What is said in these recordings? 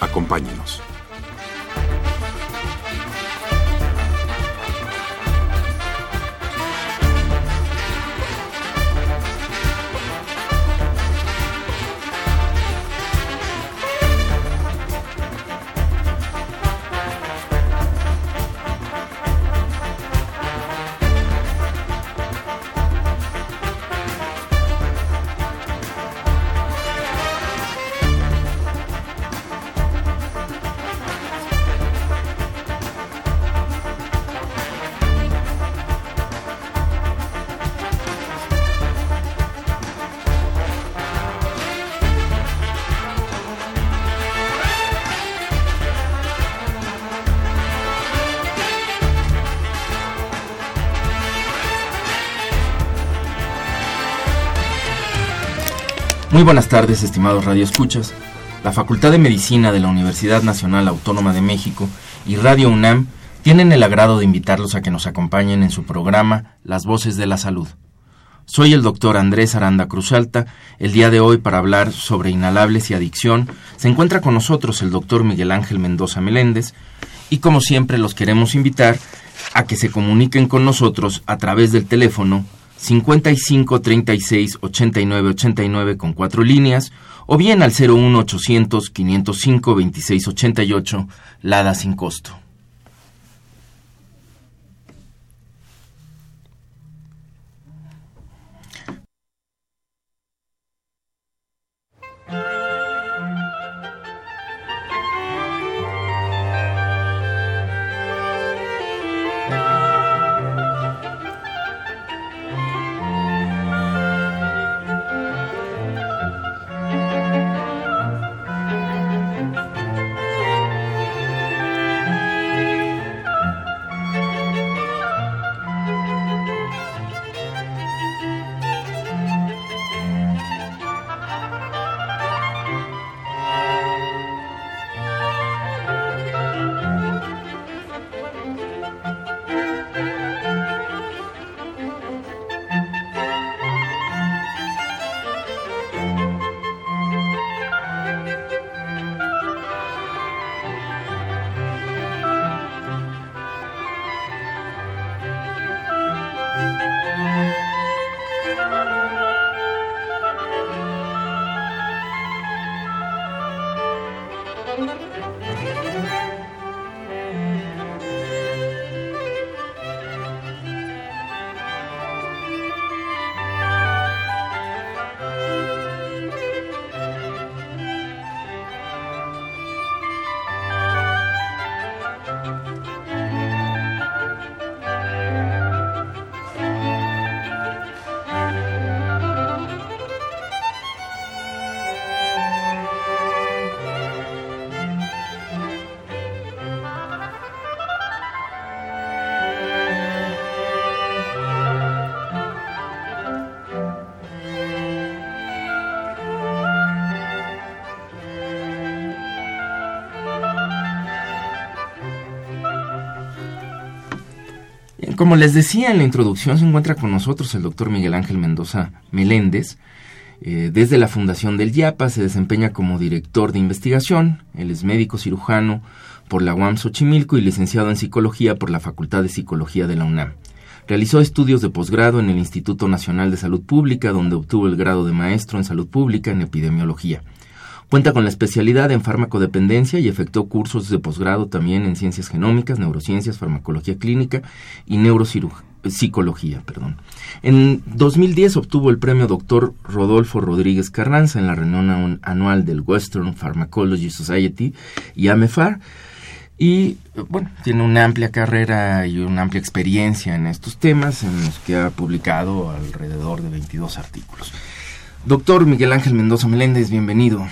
Acompáñenos. Muy buenas tardes, estimados radioescuchas. La Facultad de Medicina de la Universidad Nacional Autónoma de México y Radio UNAM tienen el agrado de invitarlos a que nos acompañen en su programa Las Voces de la Salud. Soy el doctor Andrés Aranda Cruzalta. El día de hoy, para hablar sobre inhalables y adicción, se encuentra con nosotros el doctor Miguel Ángel Mendoza Meléndez. Y como siempre, los queremos invitar a que se comuniquen con nosotros a través del teléfono 55 36 89 89 con cuatro líneas o bien al 01 800 505 26 88 Lada sin costo. Como les decía en la introducción, se encuentra con nosotros el doctor Miguel Ángel Mendoza Meléndez. Eh, desde la fundación del IAPA se desempeña como director de investigación. Él es médico cirujano por la UAM Xochimilco y licenciado en psicología por la Facultad de Psicología de la UNAM. Realizó estudios de posgrado en el Instituto Nacional de Salud Pública, donde obtuvo el grado de maestro en salud pública en epidemiología. Cuenta con la especialidad en farmacodependencia y efectuó cursos de posgrado también en ciencias genómicas, neurociencias, farmacología clínica y neuropsicología. Perdón. En 2010 obtuvo el premio Dr. Rodolfo Rodríguez Carranza en la reunión anual del Western Pharmacology Society y AMEFAR. Y bueno, tiene una amplia carrera y una amplia experiencia en estos temas, en los que ha publicado alrededor de 22 artículos. Doctor Miguel Ángel Mendoza Meléndez, bienvenido.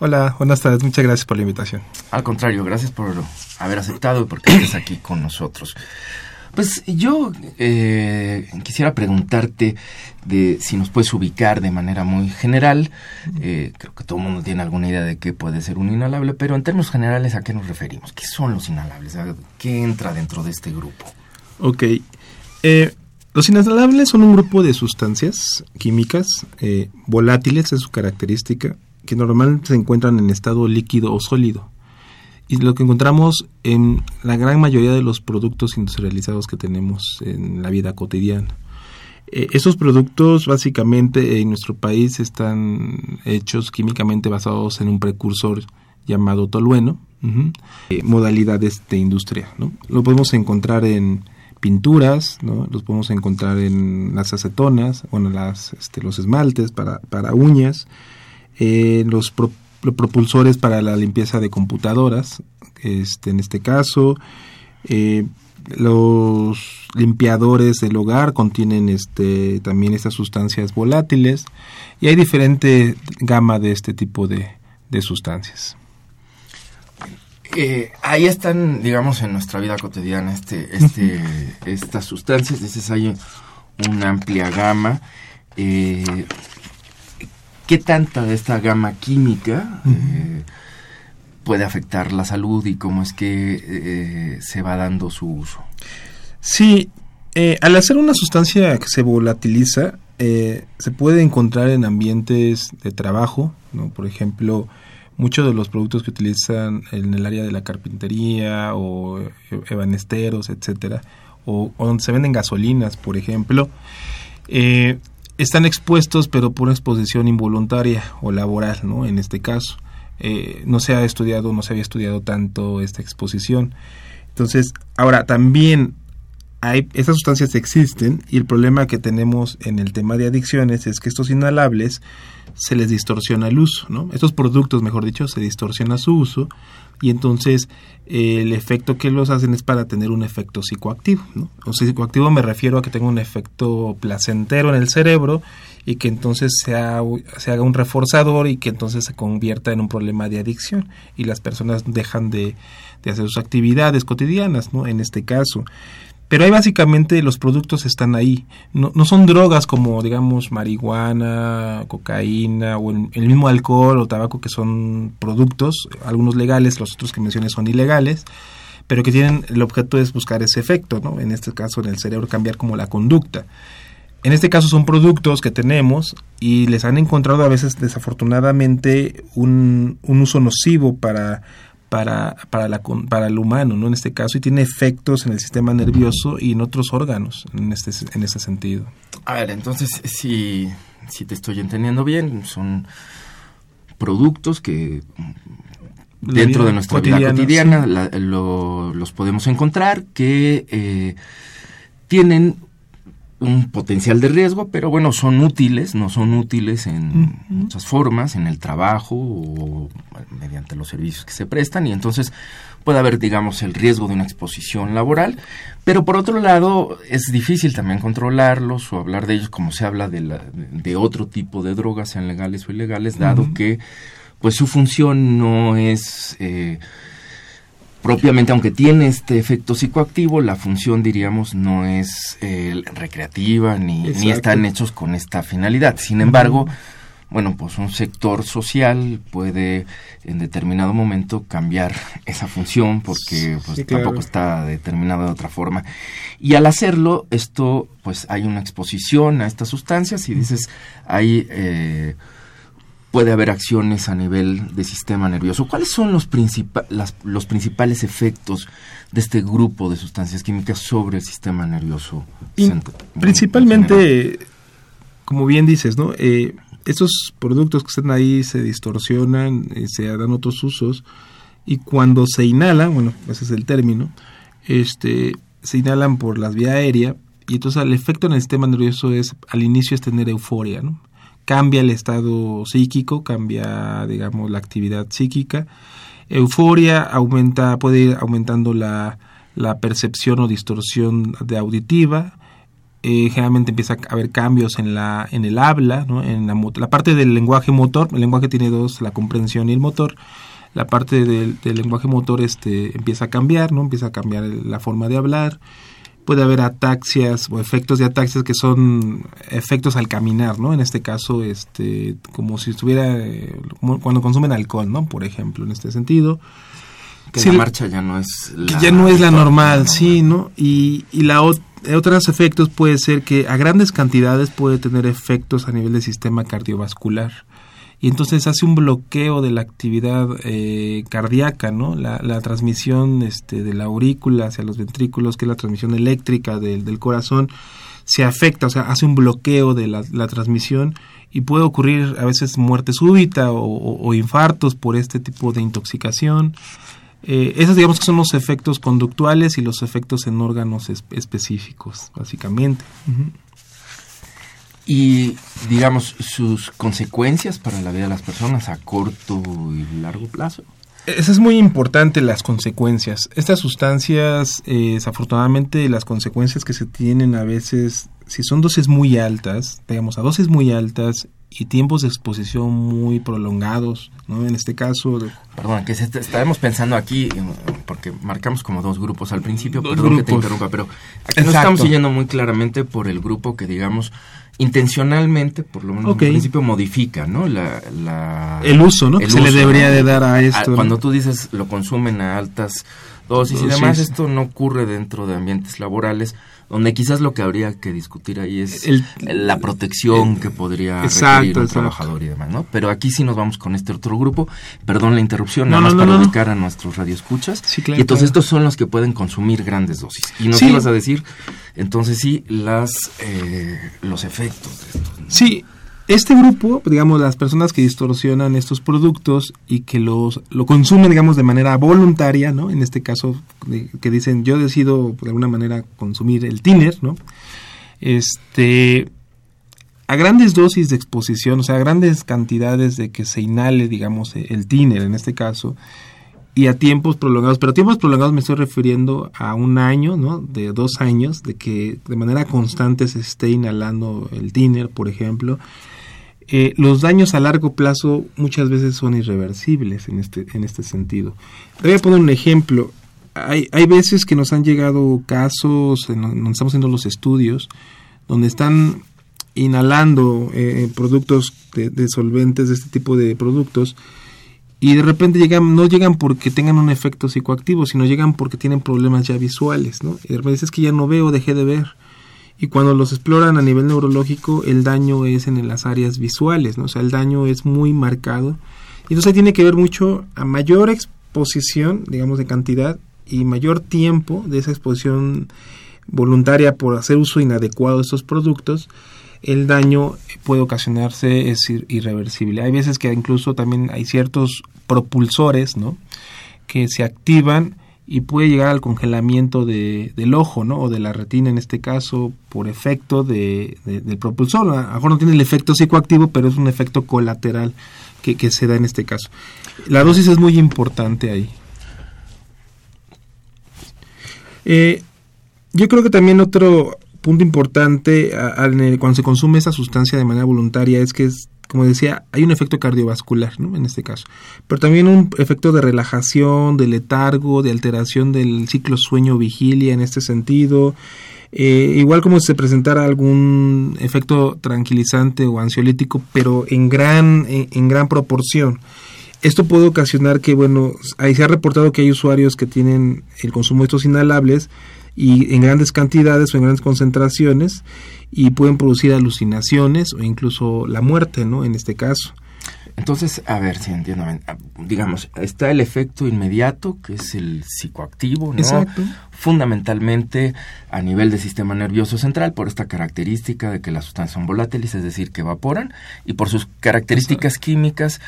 Hola, buenas tardes. Muchas gracias por la invitación. Al contrario, gracias por haber aceptado y por que estés aquí con nosotros. Pues yo eh, quisiera preguntarte de si nos puedes ubicar de manera muy general. Eh, creo que todo el mundo tiene alguna idea de qué puede ser un inhalable, pero en términos generales, ¿a qué nos referimos? ¿Qué son los inhalables? ¿Qué entra dentro de este grupo? Ok. Eh, los inhalables son un grupo de sustancias químicas volátiles, es su característica, que normalmente se encuentran en estado líquido o sólido y lo que encontramos en la gran mayoría de los productos industrializados que tenemos en la vida cotidiana. Eh, esos productos básicamente en nuestro país están hechos químicamente basados en un precursor llamado tolueno, eh, modalidades de industria. ¿no? Lo podemos encontrar en pinturas, ¿no? los podemos encontrar en las acetonas, bueno, las, este, los esmaltes para, para uñas, eh, los propulsores para la limpieza de computadoras, este, en este caso, eh, los limpiadores del hogar contienen este, también estas sustancias volátiles y hay diferente gama de este tipo de, sustancias. Eh, ahí están, digamos, en nuestra vida cotidiana este, este, estas sustancias, dices, hay una amplia gama. Eh, ¿Qué tanta de esta gama química eh, puede afectar la salud y cómo es que eh, se va dando su uso? Sí, eh, al hacer una sustancia que se volatiliza, se puede encontrar en ambientes de trabajo, ¿no? por ejemplo, muchos de los productos que utilizan en el área de la carpintería o ebanesteros, etcétera, o, o donde se venden gasolinas, por ejemplo, eh, están expuestos pero por exposición involuntaria o laboral, ¿no? En este caso. Eh, no se ha estudiado, no se había estudiado tanto esta exposición. Entonces, ahora también hay, estas sustancias existen y el problema que tenemos en el tema de adicciones es que estos inhalables se les distorsiona el uso, ¿no? Estos productos, mejor dicho, se distorsiona su uso y entonces eh, el efecto que los hacen es para tener un efecto psicoactivo. ¿no? O psicoactivo me refiero a que tenga un efecto placentero en el cerebro y que entonces se haga un reforzador y que entonces se convierta en un problema de adicción y las personas dejan de, de hacer sus actividades cotidianas, ¿no? En este caso. Pero ahí básicamente los productos están ahí. No, no son drogas como, digamos, marihuana, cocaína o el, mismo alcohol o tabaco que son productos, algunos legales, los otros que mencioné son ilegales, pero que tienen, el objeto es buscar ese efecto, ¿no? En este caso en el cerebro cambiar como la conducta. En este caso son productos que tenemos y les han encontrado a veces desafortunadamente un, un uso nocivo para para, para, la, para el humano, ¿no? En este caso, y tiene efectos en el sistema nervioso y en otros órganos, en este, en ese sentido. A ver, entonces, si, si te estoy entendiendo bien, son productos que dentro de nuestra vida cotidiana los podemos encontrar que eh, tienen un potencial de riesgo, pero bueno, son útiles, no son útiles en muchas formas, en el trabajo o mediante los servicios que se prestan, y entonces puede haber, digamos, el riesgo de una exposición laboral, pero por otro lado es difícil también controlarlos o hablar de ellos como se habla de, la, de otro tipo de drogas, sean legales o ilegales, dado que pues su función no es... Eh, propiamente, aunque tiene este efecto psicoactivo, la función, diríamos, no es eh, recreativa ni, ni, están hechos con esta finalidad. Sin embargo, bueno, pues un sector social puede en determinado momento cambiar esa función porque pues, tampoco está determinada de otra forma. Y al hacerlo, esto, pues hay una exposición a estas sustancias y dices, hay... Eh, puede haber acciones a nivel de sistema nervioso. ¿Cuáles son los, los principales efectos de este grupo de sustancias químicas sobre el sistema nervioso? principalmente, como bien dices, ¿no? Eh, estos productos que están ahí se distorsionan, eh, se dan otros usos y cuando se inhalan, bueno, ese es el término, este, se inhalan por las vías aéreas y entonces el efecto en el sistema nervioso es al inicio es tener euforia, ¿no? Cambia el estado psíquico, cambia, digamos, la actividad psíquica. Euforia aumenta, puede ir aumentando la, percepción o distorsión de auditiva. eh, generalmente empieza a haber cambios en la en el habla, ¿no? en la, la, parte del lenguaje motor, el lenguaje tiene dos, la comprensión y el motor. La parte del, del lenguaje motor este empieza a cambiar, ¿no? Empieza a cambiar la forma de hablar. Puede haber ataxias o efectos de ataxias que son efectos al caminar, ¿no? En este caso, este, como si estuviera, eh, cuando consumen alcohol, ¿no? Por ejemplo, en este sentido. Que la marcha ya no es la, ya no es la normal, sí, ¿no? Y, y la otros efectos puede ser que a grandes cantidades puede tener efectos a nivel del sistema cardiovascular y entonces hace un bloqueo de la actividad eh, cardíaca, ¿no? La, la, transmisión este, de la aurícula hacia los ventrículos, que es la transmisión eléctrica del, del corazón, se afecta, o sea, hace un bloqueo de la, la transmisión y puede ocurrir a veces muerte súbita o, o, infartos por este tipo de intoxicación. Eh, esos digamos que son los efectos conductuales y los efectos en órganos específicos, básicamente. Y digamos sus consecuencias para la vida de las personas a corto y largo plazo. Eso es muy importante, las consecuencias. Estas sustancias, eh, desafortunadamente, las consecuencias que se tienen a veces, si son dosis muy altas, digamos, a dosis muy altas y tiempos de exposición muy prolongados, ¿no? En este caso... Perdón, que estaremos pensando aquí, porque marcamos como dos grupos al principio, perdón que te interrumpa, pero aquí nos estamos siguiendo muy claramente por el grupo que, digamos, intencionalmente, por lo menos en principio, modifica, ¿no? La, el uso, ¿no? que se le debería de dar a esto. Cuando tú dices lo consumen a altas dosis y demás, esto no ocurre dentro de ambientes laborales, donde quizás lo que habría que discutir ahí es la protección que podría exacto, un trabajador y demás, ¿no? Pero aquí sí nos vamos con este otro grupo. Perdón la interrupción, nada más para ubicar a nuestros radioescuchas. Sí, y entonces estos son los que pueden consumir grandes dosis. Y nos ibas a decir, entonces sí, las eh, los efectos de esto. Sí, este grupo, digamos, las personas que distorsionan estos productos y que los lo consumen, digamos, de manera voluntaria, ¿no? En este caso, que dicen, yo decido de alguna manera consumir el tiner, ¿no? Este, a grandes dosis de exposición, o sea, a grandes cantidades de que se inhale, digamos, el tiner en este caso, y a tiempos prolongados, pero a tiempos prolongados me estoy refiriendo a un año, ¿no? De dos años, de que de manera constante se esté inhalando el tiner, por ejemplo, eh, los daños a largo plazo muchas veces son irreversibles en este, en este sentido. voy a poner un ejemplo. Hay, hay veces que nos han llegado casos, donde estamos haciendo los estudios, donde están inhalando eh, productos de, solventes, de este tipo de productos, y de repente llegan, no llegan porque tengan un efecto psicoactivo, sino llegan porque tienen problemas ya visuales, ¿no? Y de repente es que ya no veo, dejé de ver y cuando los exploran a nivel neurológico el daño es en las áreas visuales, ¿no? O sea, el daño es muy marcado. Y entonces tiene que ver mucho a mayor exposición, digamos, de cantidad y mayor tiempo de esa exposición voluntaria por hacer uso inadecuado de estos productos, el daño puede ocasionarse, es irreversible. Hay veces que incluso también hay ciertos propulsores, ¿no? Que se activan y puede llegar al congelamiento de, del ojo, ¿no? O de la retina en este caso, por efecto de, del propulsor. A lo mejor no tiene el efecto psicoactivo, pero es un efecto colateral que, que se da en este caso. La dosis es muy importante ahí. Eh, yo creo que también otro punto importante cuando se consume esa sustancia de manera voluntaria es que es como decía, hay un efecto cardiovascular, ¿no? En este caso. Pero también un efecto de relajación, de letargo, de alteración del ciclo sueño-vigilia en este sentido. Eh, igual como si se presentara algún efecto tranquilizante o ansiolítico, pero en gran, en, gran proporción. Esto puede ocasionar que, bueno, ahí se ha reportado que hay usuarios que tienen el consumo de estos inhalables y en grandes cantidades o en grandes concentraciones y pueden producir alucinaciones o incluso la muerte, ¿no? En este caso. Entonces, a ver si entiendo. Digamos, está el efecto inmediato, que es el psicoactivo, ¿no? Exacto. Fundamentalmente a nivel del sistema nervioso central, por esta característica de que las sustancias son volátiles, es decir, que evaporan, y por sus características químicas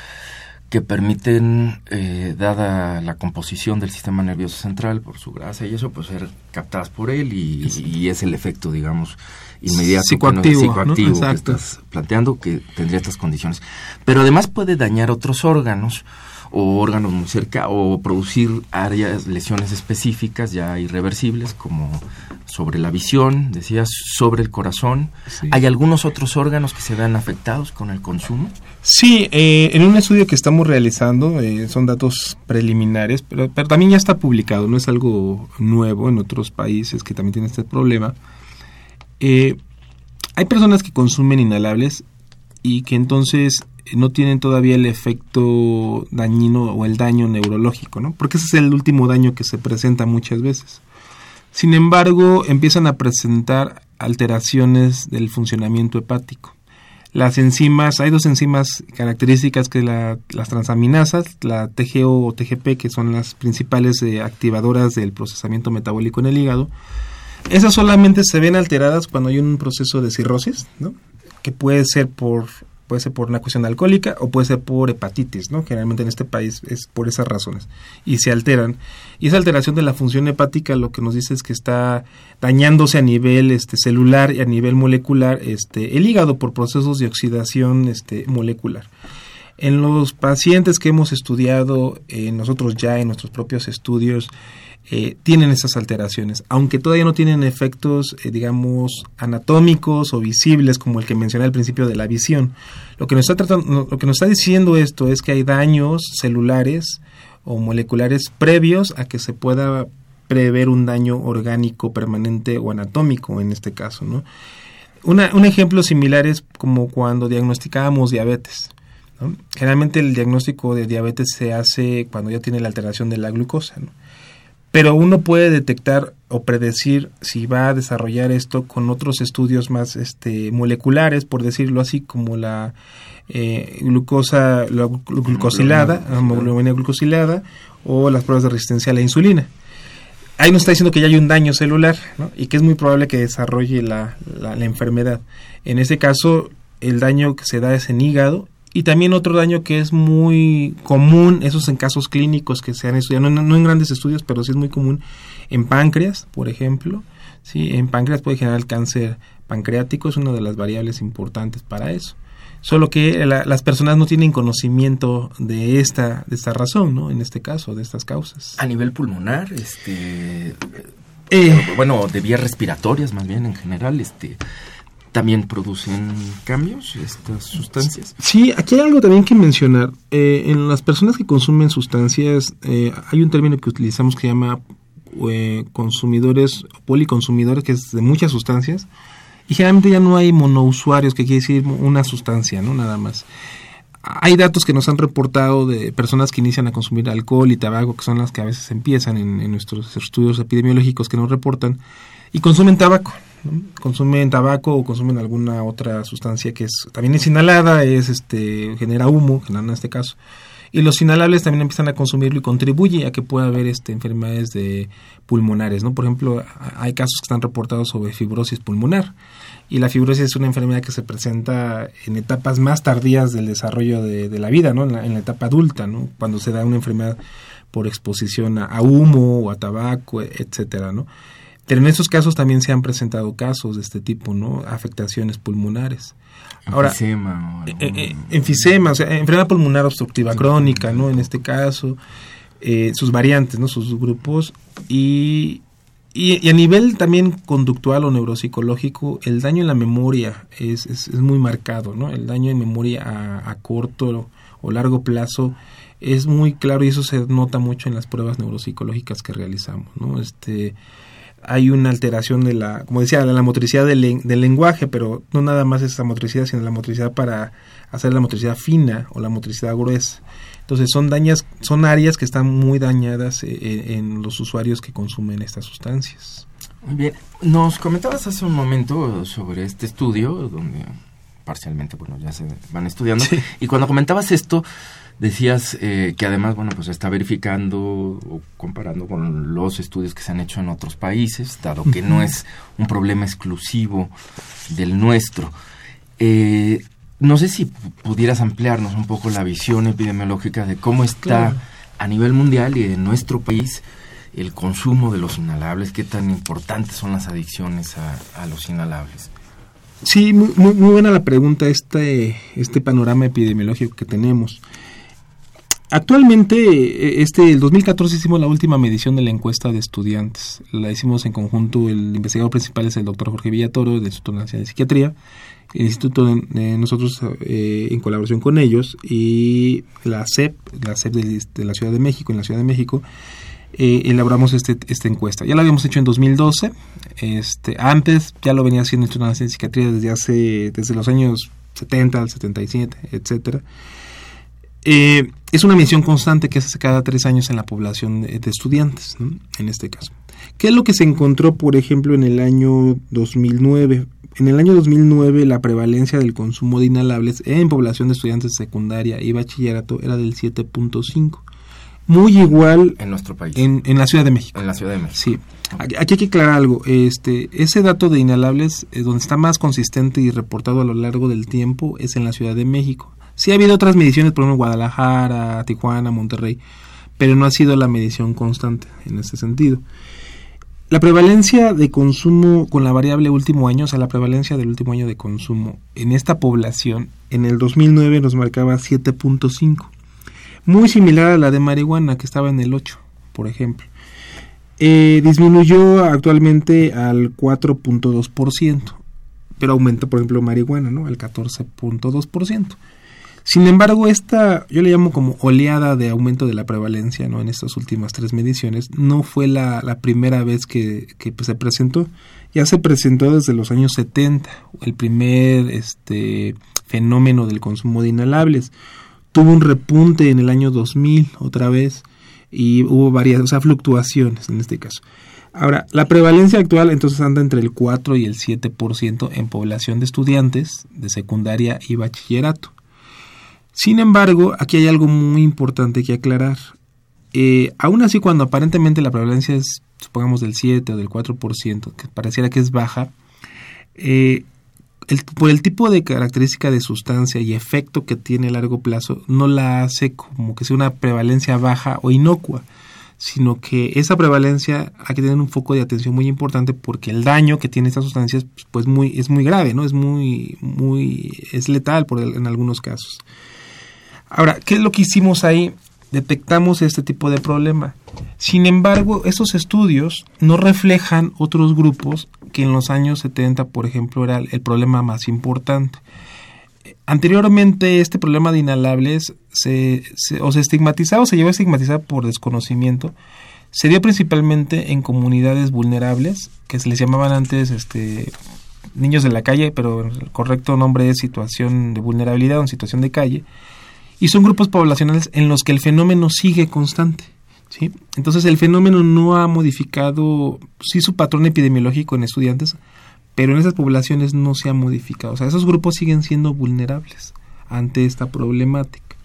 que permiten, eh, dada la composición del sistema nervioso central por su grasa y eso, pues ser captadas por él y, es el efecto, digamos, inmediato psicoactivo, que, estás planteando que tendría estas condiciones. Pero además puede dañar otros órganos o órganos muy cerca o producir áreas, lesiones específicas ya irreversibles como sobre la visión, decías, sobre el corazón. ¿Hay algunos otros órganos que se vean afectados con el consumo? Sí, eh, en un estudio que estamos realizando, eh, son datos preliminares, pero, pero, también ya está publicado, no es algo nuevo en otros países que también tienen este problema. Eh, hay personas que consumen inhalables y que entonces no tienen todavía el efecto dañino o el daño neurológico, ¿no? Porque ese es el último daño que se presenta muchas veces. Sin embargo, empiezan a presentar alteraciones del funcionamiento hepático. Las enzimas, hay dos enzimas características que la, las transaminasas, la TGO o TGP, que son las principales eh, activadoras del procesamiento metabólico en el hígado, esas solamente se ven alteradas cuando hay un proceso de cirrosis, ¿no? que puede ser por puede ser por una cuestión alcohólica o puede ser por hepatitis, ¿no? Generalmente en este país es por esas razones y se alteran. Y esa alteración de la función hepática lo que nos dice es que está dañándose a nivel este celular y a nivel molecular este el hígado por procesos de oxidación este molecular. En los pacientes que hemos estudiado eh, nosotros ya en nuestros propios estudios eh, tienen esas alteraciones, aunque todavía no tienen efectos, eh, digamos, anatómicos o visibles como el que mencioné al principio de la visión. Lo que, nos está tratando, lo que nos está diciendo esto es que hay daños celulares o moleculares previos a que se pueda prever un daño orgánico permanente o anatómico en este caso. un ejemplo similar es como cuando diagnosticábamos diabetes. Generalmente el diagnóstico de diabetes se hace cuando ya tiene la alteración de la glucosa. Pero uno puede detectar o predecir si va a desarrollar esto con otros estudios más este, moleculares, por decirlo así, como la eh, glucosa la glucosilada, hemoglobina glucosilada o las pruebas de resistencia a la insulina. Ahí nos está diciendo que ya hay un daño celular ¿no? y que es muy probable que desarrolle la, la, la enfermedad. En este caso, el daño que se da es en hígado y también otro daño que es muy común, esos en casos clínicos que se han estudiado, no, en grandes estudios, pero sí es muy común, en páncreas, por ejemplo. ¿sí? En páncreas puede generar cáncer pancreático, es una de las variables importantes para eso. Solo que las personas no tienen conocimiento de esta, de esta razón, ¿no? En este caso, de estas causas. A nivel pulmonar, este... Eh, bueno, de vías respiratorias más bien en general, este también producen cambios estas sustancias. Sí, aquí hay algo también que mencionar. Eh, en las personas que consumen sustancias, eh, hay un término que utilizamos que se llama eh, consumidores, policonsumidores, que es de muchas sustancias. Y generalmente ya no hay monousuarios, que quiere decir una sustancia, ¿no? Nada más. Hay datos que nos han reportado de personas que inician a consumir alcohol y tabaco, que son las que a veces empiezan en, en nuestros estudios epidemiológicos que nos reportan, y consumen tabaco consumen tabaco o consumen alguna otra sustancia que es también es inhalada, es este genera humo, en este caso. Y los inhalables también empiezan a consumirlo y contribuye a que pueda haber este enfermedades de pulmonares, ¿no? Por ejemplo, hay casos que están reportados sobre fibrosis pulmonar. Y la fibrosis es una enfermedad que se presenta en etapas más tardías del desarrollo de, la vida, ¿no? En la, etapa adulta, ¿no? Cuando se da una enfermedad por exposición a, a humo o a tabaco, etcétera, ¿no? Pero en esos casos también se han presentado casos de este tipo, ¿no? Afectaciones pulmonares. Ahora, enfisema. Eh, eh, enfisema, o sea, enfermedad pulmonar obstructiva crónica, ¿no? En este caso, eh, sus variantes, ¿no? Sus grupos. Y, y, a nivel también conductual o neuropsicológico, el daño en la memoria es, es, es muy marcado, ¿no? El daño en memoria a, a corto o largo plazo es muy claro y eso se nota mucho en las pruebas neuropsicológicas que realizamos, ¿no? Este hay una alteración de la, como decía, de la motricidad del, del, lenguaje, pero no nada más esa motricidad, sino la motricidad para hacer la motricidad fina o la motricidad gruesa. Entonces son dañas, son áreas que están muy dañadas eh, eh, en los usuarios que consumen estas sustancias. Muy bien, nos comentabas hace un momento sobre este estudio donde parcialmente, bueno, ya se van estudiando y cuando comentabas esto Decías eh, que además, bueno, pues está verificando o comparando con los estudios que se han hecho en otros países, dado que no es un problema exclusivo del nuestro. Eh, no sé si pudieras ampliarnos un poco la visión epidemiológica de cómo está a nivel mundial y en nuestro país el consumo de los inhalables, qué tan importantes son las adicciones a, los inhalables. Sí, muy, muy, buena la pregunta, este, este panorama epidemiológico que tenemos. Actualmente, eh, este, el 2014 hicimos la última medición de la encuesta de estudiantes. La hicimos en conjunto, el investigador principal es el doctor Jorge Villatoro del Instituto Nacional de Psiquiatría, el instituto de, nosotros eh, en colaboración con ellos y la CEP, la CEP de, la Ciudad de México, en la Ciudad de México, eh, elaboramos este, esta encuesta. Ya la habíamos hecho en 2012, este, antes ya lo venía haciendo el Instituto Nacional de Psiquiatría desde hace, desde los años 70 al 77, etcétera. Eh, es una medición constante que se hace cada tres años en la población de, estudiantes, en este caso. ¿Qué es lo que se encontró, por ejemplo, en el año 2009? En el año 2009 la prevalencia del consumo de inhalables en población de estudiantes secundaria y bachillerato era del 7.5. Muy igual en nuestro país. En, la Ciudad de México. En la Ciudad de México. Sí. Aquí, hay que aclarar algo. Este, ese dato de inhalables, eh, donde está más consistente y reportado a lo largo del tiempo, es en la Ciudad de México. Sí ha habido otras mediciones, por ejemplo, Guadalajara, Tijuana, Monterrey, pero no ha sido la medición constante en ese sentido. La prevalencia de consumo con la variable último año, o sea, la prevalencia del último año de consumo en esta población, en el 2009 nos marcaba 7.5, muy similar a la de marihuana, que estaba en el 8, por ejemplo. Eh, disminuyó actualmente al 4.2%, pero aumenta, por ejemplo, marihuana, ¿no? Al 14.2%. Sin embargo, esta, yo le llamo como oleada de aumento de la prevalencia, ¿no? En estas últimas tres mediciones, no fue la, primera vez que, pues, se presentó. Ya se presentó desde los años 70, el primer este, fenómeno del consumo de inhalables. Tuvo un repunte en el año 2000, otra vez, y hubo varias, o sea, fluctuaciones en este caso. Ahora, la prevalencia actual entonces anda entre el 4 y el 7% en población de estudiantes de secundaria y bachillerato. Sin embargo, aquí hay algo muy importante que aclarar. Eh, aún así, cuando aparentemente la prevalencia es, supongamos, del 7 o del 4%, que pareciera que es baja, eh, por el tipo de característica de sustancia y efecto que tiene a largo plazo, no la hace como que sea una prevalencia baja o inocua, sino que esa prevalencia hay que tener un foco de atención muy importante porque el daño que tiene estas sustancias pues muy es muy grave, ¿no? Es muy muy es letal por en algunos casos. Ahora, ¿qué es lo que hicimos ahí? Detectamos este tipo de problema. Sin embargo, esos estudios no reflejan otros grupos que en los años 70, por ejemplo, era el problema más importante. Anteriormente, este problema de inhalables se, o se estigmatizaba o se llevó a estigmatizar por desconocimiento. Se dio principalmente en comunidades vulnerables, que se les llamaban antes este, niños de la calle, pero el correcto nombre es situación de vulnerabilidad o situación de calle y son grupos poblacionales en los que el fenómeno sigue constante. ¿sí? Entonces el fenómeno no ha modificado, sí su patrón epidemiológico en estudiantes, pero en esas poblaciones no se ha modificado. O sea, esos grupos siguen siendo vulnerables ante esta problemática.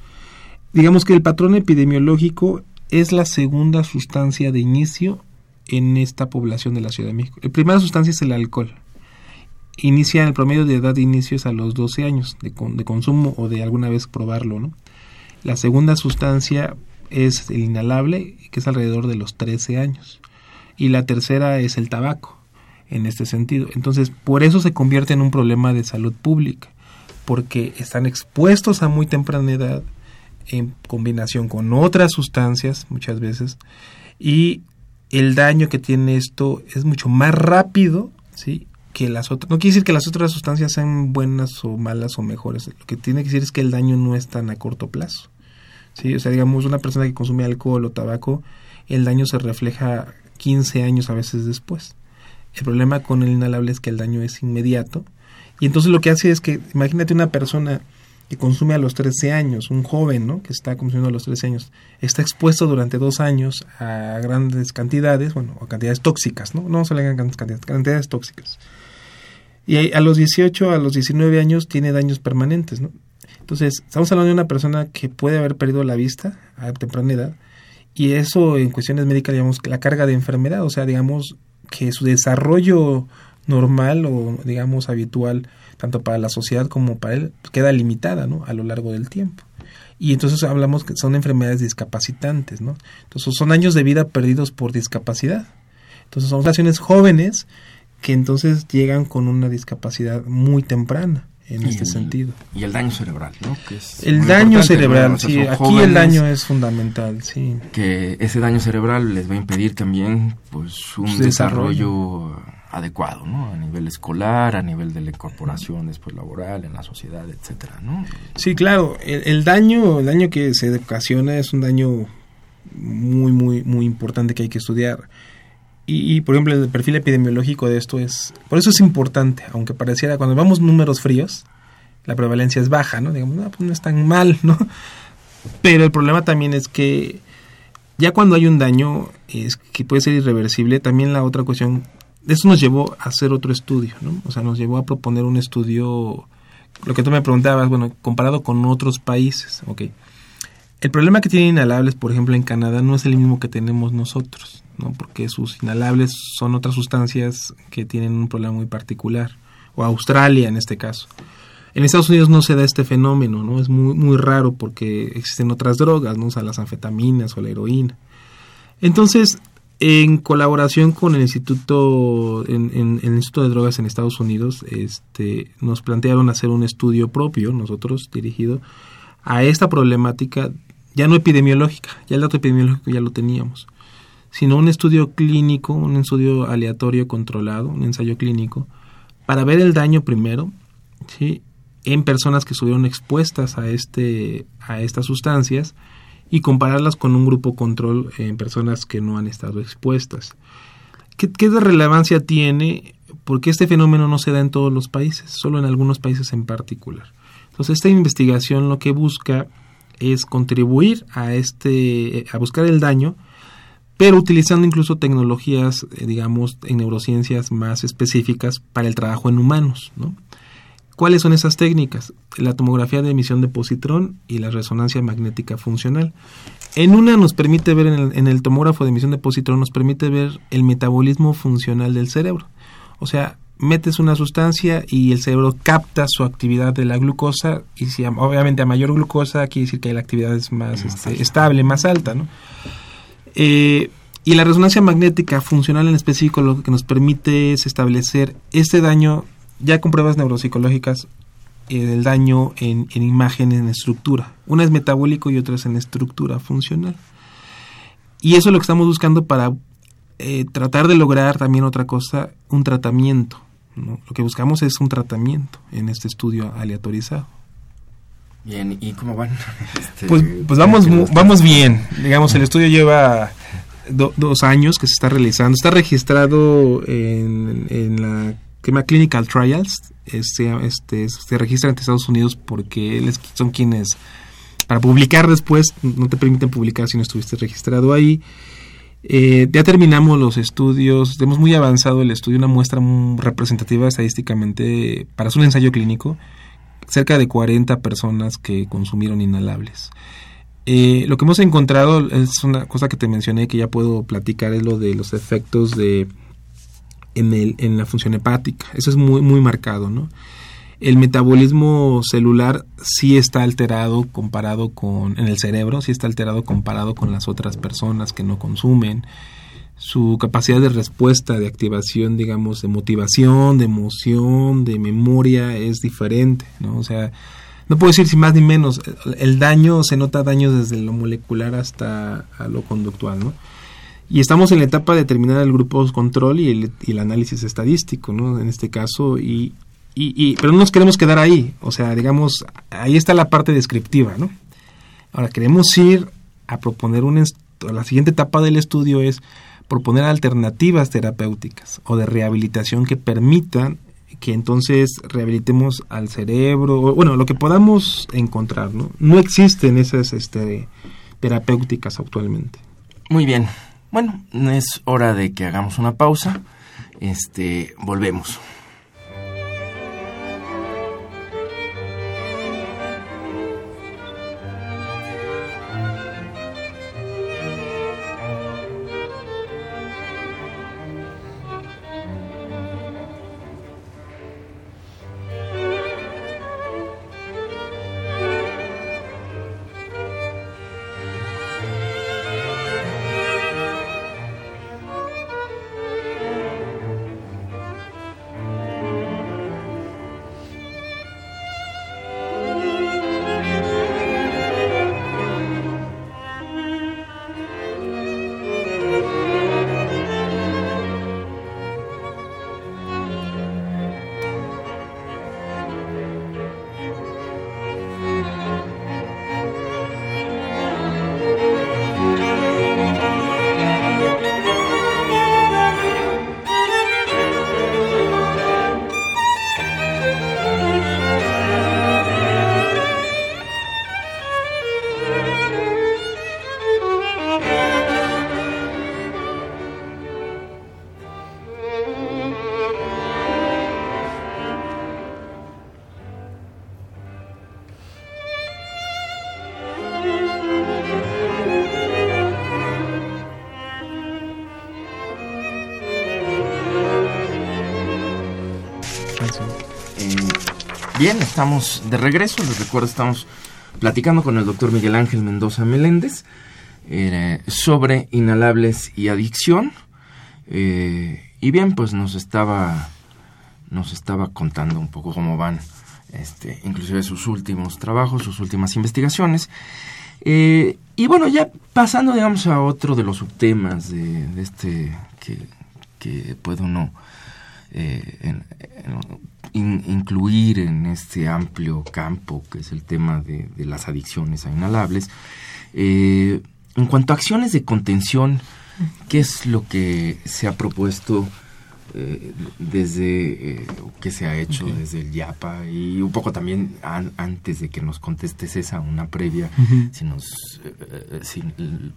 Digamos que el patrón epidemiológico es la segunda sustancia de inicio en esta población de la Ciudad de México. La primera sustancia es el alcohol inicia el promedio de edad de inicio es a los 12 años de, consumo o de alguna vez probarlo, ¿no? La segunda sustancia es el inhalable, que es alrededor de los 13 años. Y la tercera es el tabaco, en este sentido. Entonces, por eso se convierte en un problema de salud pública, porque están expuestos a muy temprana edad en combinación con otras sustancias, muchas veces, y el daño que tiene esto es mucho más rápido, ¿sí? que las otras. No quiere decir que las otras sustancias sean buenas o malas o mejores. Lo que tiene que decir es que el daño no es tan a corto plazo. ¿Sí? O sea, digamos, una persona que consume alcohol o tabaco, el daño se refleja 15 años a veces después. El problema con el inhalable es que el daño es inmediato. Y entonces lo que hace es que, imagínate una persona que consume a los 13 años, un joven, ¿no? Que está consumiendo a los 13 años, está expuesto durante dos años a grandes cantidades, bueno, a cantidades tóxicas, ¿no? No solo grandes cantidades, cantidades tóxicas. Y a los 18, a los 19 años tiene daños permanentes, ¿no? Entonces, estamos hablando de una persona que puede haber perdido la vista a temprana edad y eso en cuestiones médicas digamos la carga de enfermedad, o sea, digamos que su desarrollo normal o digamos habitual tanto para la sociedad como para él queda limitada, ¿no? a lo largo del tiempo. Y entonces hablamos que son enfermedades discapacitantes, ¿no? Entonces son años de vida perdidos por discapacidad. Entonces son relaciones jóvenes que entonces llegan con una discapacidad muy temprana. En este sentido. Y el daño cerebral, ¿no? el daño cerebral, sí, aquí el daño es fundamental, sí. Que ese daño cerebral les va a impedir también pues un desarrollo, adecuado, ¿no? A nivel escolar, a nivel de la incorporación después laboral, en la sociedad, etcétera, ¿no? Sí, claro, el, el daño, el daño que se ocasiona es un daño muy, muy, muy importante que hay que estudiar. Y, por ejemplo, el perfil epidemiológico de esto es, por eso es importante, aunque pareciera, cuando vemos números fríos, la prevalencia es baja, ¿no? Digamos, no, pues no es tan mal, ¿no? Pero el problema también es que ya cuando hay un daño es que puede ser irreversible, también la otra cuestión, eso nos llevó a hacer otro estudio, ¿no? O sea, nos llevó a proponer un estudio, lo que tú me preguntabas, bueno, comparado con otros países, ok. El problema que tienen inhalables, por ejemplo, en Canadá no es el mismo que tenemos nosotros. ¿no? porque sus inhalables son otras sustancias que tienen un problema muy particular, o Australia en este caso. En Estados Unidos no se da este fenómeno, ¿no? Es muy, muy raro porque existen otras drogas, ¿no? O sea, las anfetaminas o la heroína. Entonces, en colaboración con el Instituto, en, el Instituto de Drogas en Estados Unidos, este, nos plantearon hacer un estudio propio, nosotros dirigido, a esta problemática, ya no epidemiológica, ya el dato epidemiológico ya lo teníamos, sino un estudio clínico, un estudio aleatorio controlado, un ensayo clínico, para ver el daño primero, ¿sí? en personas que estuvieron expuestas a, este, a estas sustancias y compararlas con un grupo control en personas que no han estado expuestas. ¿Qué, ¿Qué, relevancia tiene? Porque este fenómeno no se da en todos los países, solo en algunos países en particular. Entonces, esta investigación lo que busca es contribuir a este a buscar el daño pero utilizando incluso tecnologías, eh, digamos, en neurociencias más específicas para el trabajo en humanos, ¿no? ¿Cuáles son esas técnicas? La tomografía de emisión de positrón y la resonancia magnética funcional. En una nos permite ver, en el, tomógrafo de emisión de positrón, nos permite ver el metabolismo funcional del cerebro. O sea, metes una sustancia y el cerebro capta su actividad de la glucosa y si obviamente a mayor glucosa quiere decir que la actividad es más, este, estable, más alta, ¿no? Eh, y la resonancia magnética funcional en específico lo que nos permite es establecer este daño, ya con pruebas neuropsicológicas, eh, el daño en, imagen, en estructura. Una es metabólico y otra es en estructura funcional. Y eso es lo que estamos buscando para eh, tratar de lograr también otra cosa, un tratamiento. Lo que buscamos es un tratamiento en este estudio aleatorizado. Bien, ¿y cómo van? Este, pues, pues vamos, vamos bien. Digamos, el estudio lleva dos años que se está realizando. Está registrado en, la que Clinical Trials. Este, este, se registra en Estados Unidos porque son quienes, para publicar después, no te permiten publicar si no estuviste registrado ahí. Eh, ya terminamos los estudios, tenemos muy avanzado el estudio, una muestra representativa estadísticamente para un ensayo clínico cerca de 40 personas que consumieron inhalables. Eh, lo que hemos encontrado es una cosa que te mencioné que ya puedo platicar, es lo de los efectos de en, el, en la función hepática. Eso es muy, muy marcado, ¿no? El metabolismo celular sí está alterado comparado con, en el cerebro, sí está alterado comparado con las otras personas que no consumen su capacidad de respuesta, de activación, digamos, de motivación, de emoción, de memoria es diferente, ¿no? O sea, no puedo decir si más ni menos, el daño se nota daño desde lo molecular hasta a lo conductual, ¿no? Y estamos en la etapa de terminar el grupo control y el, y el análisis estadístico, ¿no? En este caso, y, y, y, pero no nos queremos quedar ahí, o sea, digamos, ahí está la parte descriptiva, ¿no? Ahora, queremos ir a proponer un... La siguiente etapa del estudio es proponer alternativas terapéuticas o de rehabilitación que permitan que entonces rehabilitemos al cerebro, bueno, lo que podamos encontrar, ¿no? No existen esas este, terapéuticas actualmente. Muy bien. Bueno, es hora de que hagamos una pausa. Este, volvemos. Estamos de regreso. Les recuerdo, estamos platicando con el doctor Miguel Ángel Mendoza Meléndez eh, sobre inhalables y adicción. Eh, y bien, pues nos estaba, nos estaba contando un poco cómo van, este, inclusive sus últimos trabajos, sus últimas investigaciones. Eh, y bueno, ya pasando, digamos, a otro de los subtemas de, este que, que puede uno incluir en este amplio campo que es el tema de, las adicciones a inhalables. Eh, en cuanto a acciones de contención, ¿qué es lo que se ha propuesto eh, desde, eh, qué se ha hecho desde el YAPA? Y un poco también antes de que nos contestes esa, una previa, si nos si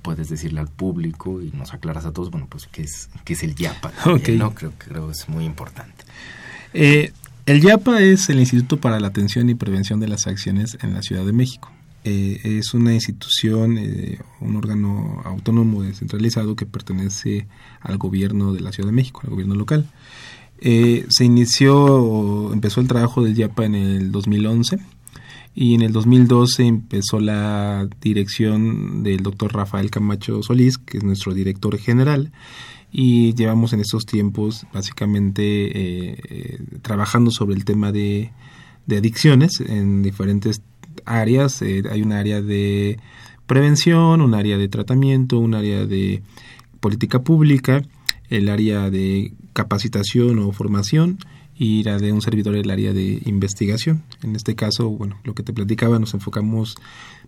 puedes decirle al público y nos aclaras a todos, bueno, pues qué es, qué es el YAPA, ¿no? Creo, creo que es muy importante. Eh, el YAPA es el Instituto para la Atención y Prevención de las Acciones en la Ciudad de México. Eh, es una institución, eh, un órgano autónomo descentralizado que pertenece al gobierno de la Ciudad de México, al gobierno local. Eh, se inició, empezó el trabajo del YAPA en el 2011 y en el 2012 empezó la dirección del doctor Rafael Camacho Solís, que es nuestro director general y llevamos en estos tiempos básicamente trabajando sobre el tema de, adicciones en diferentes áreas. Eh, hay un área de prevención, un área de tratamiento, un área de política pública, el área de capacitación o formación y la de un servidor el área de investigación. En este caso, bueno, lo que te platicaba, nos enfocamos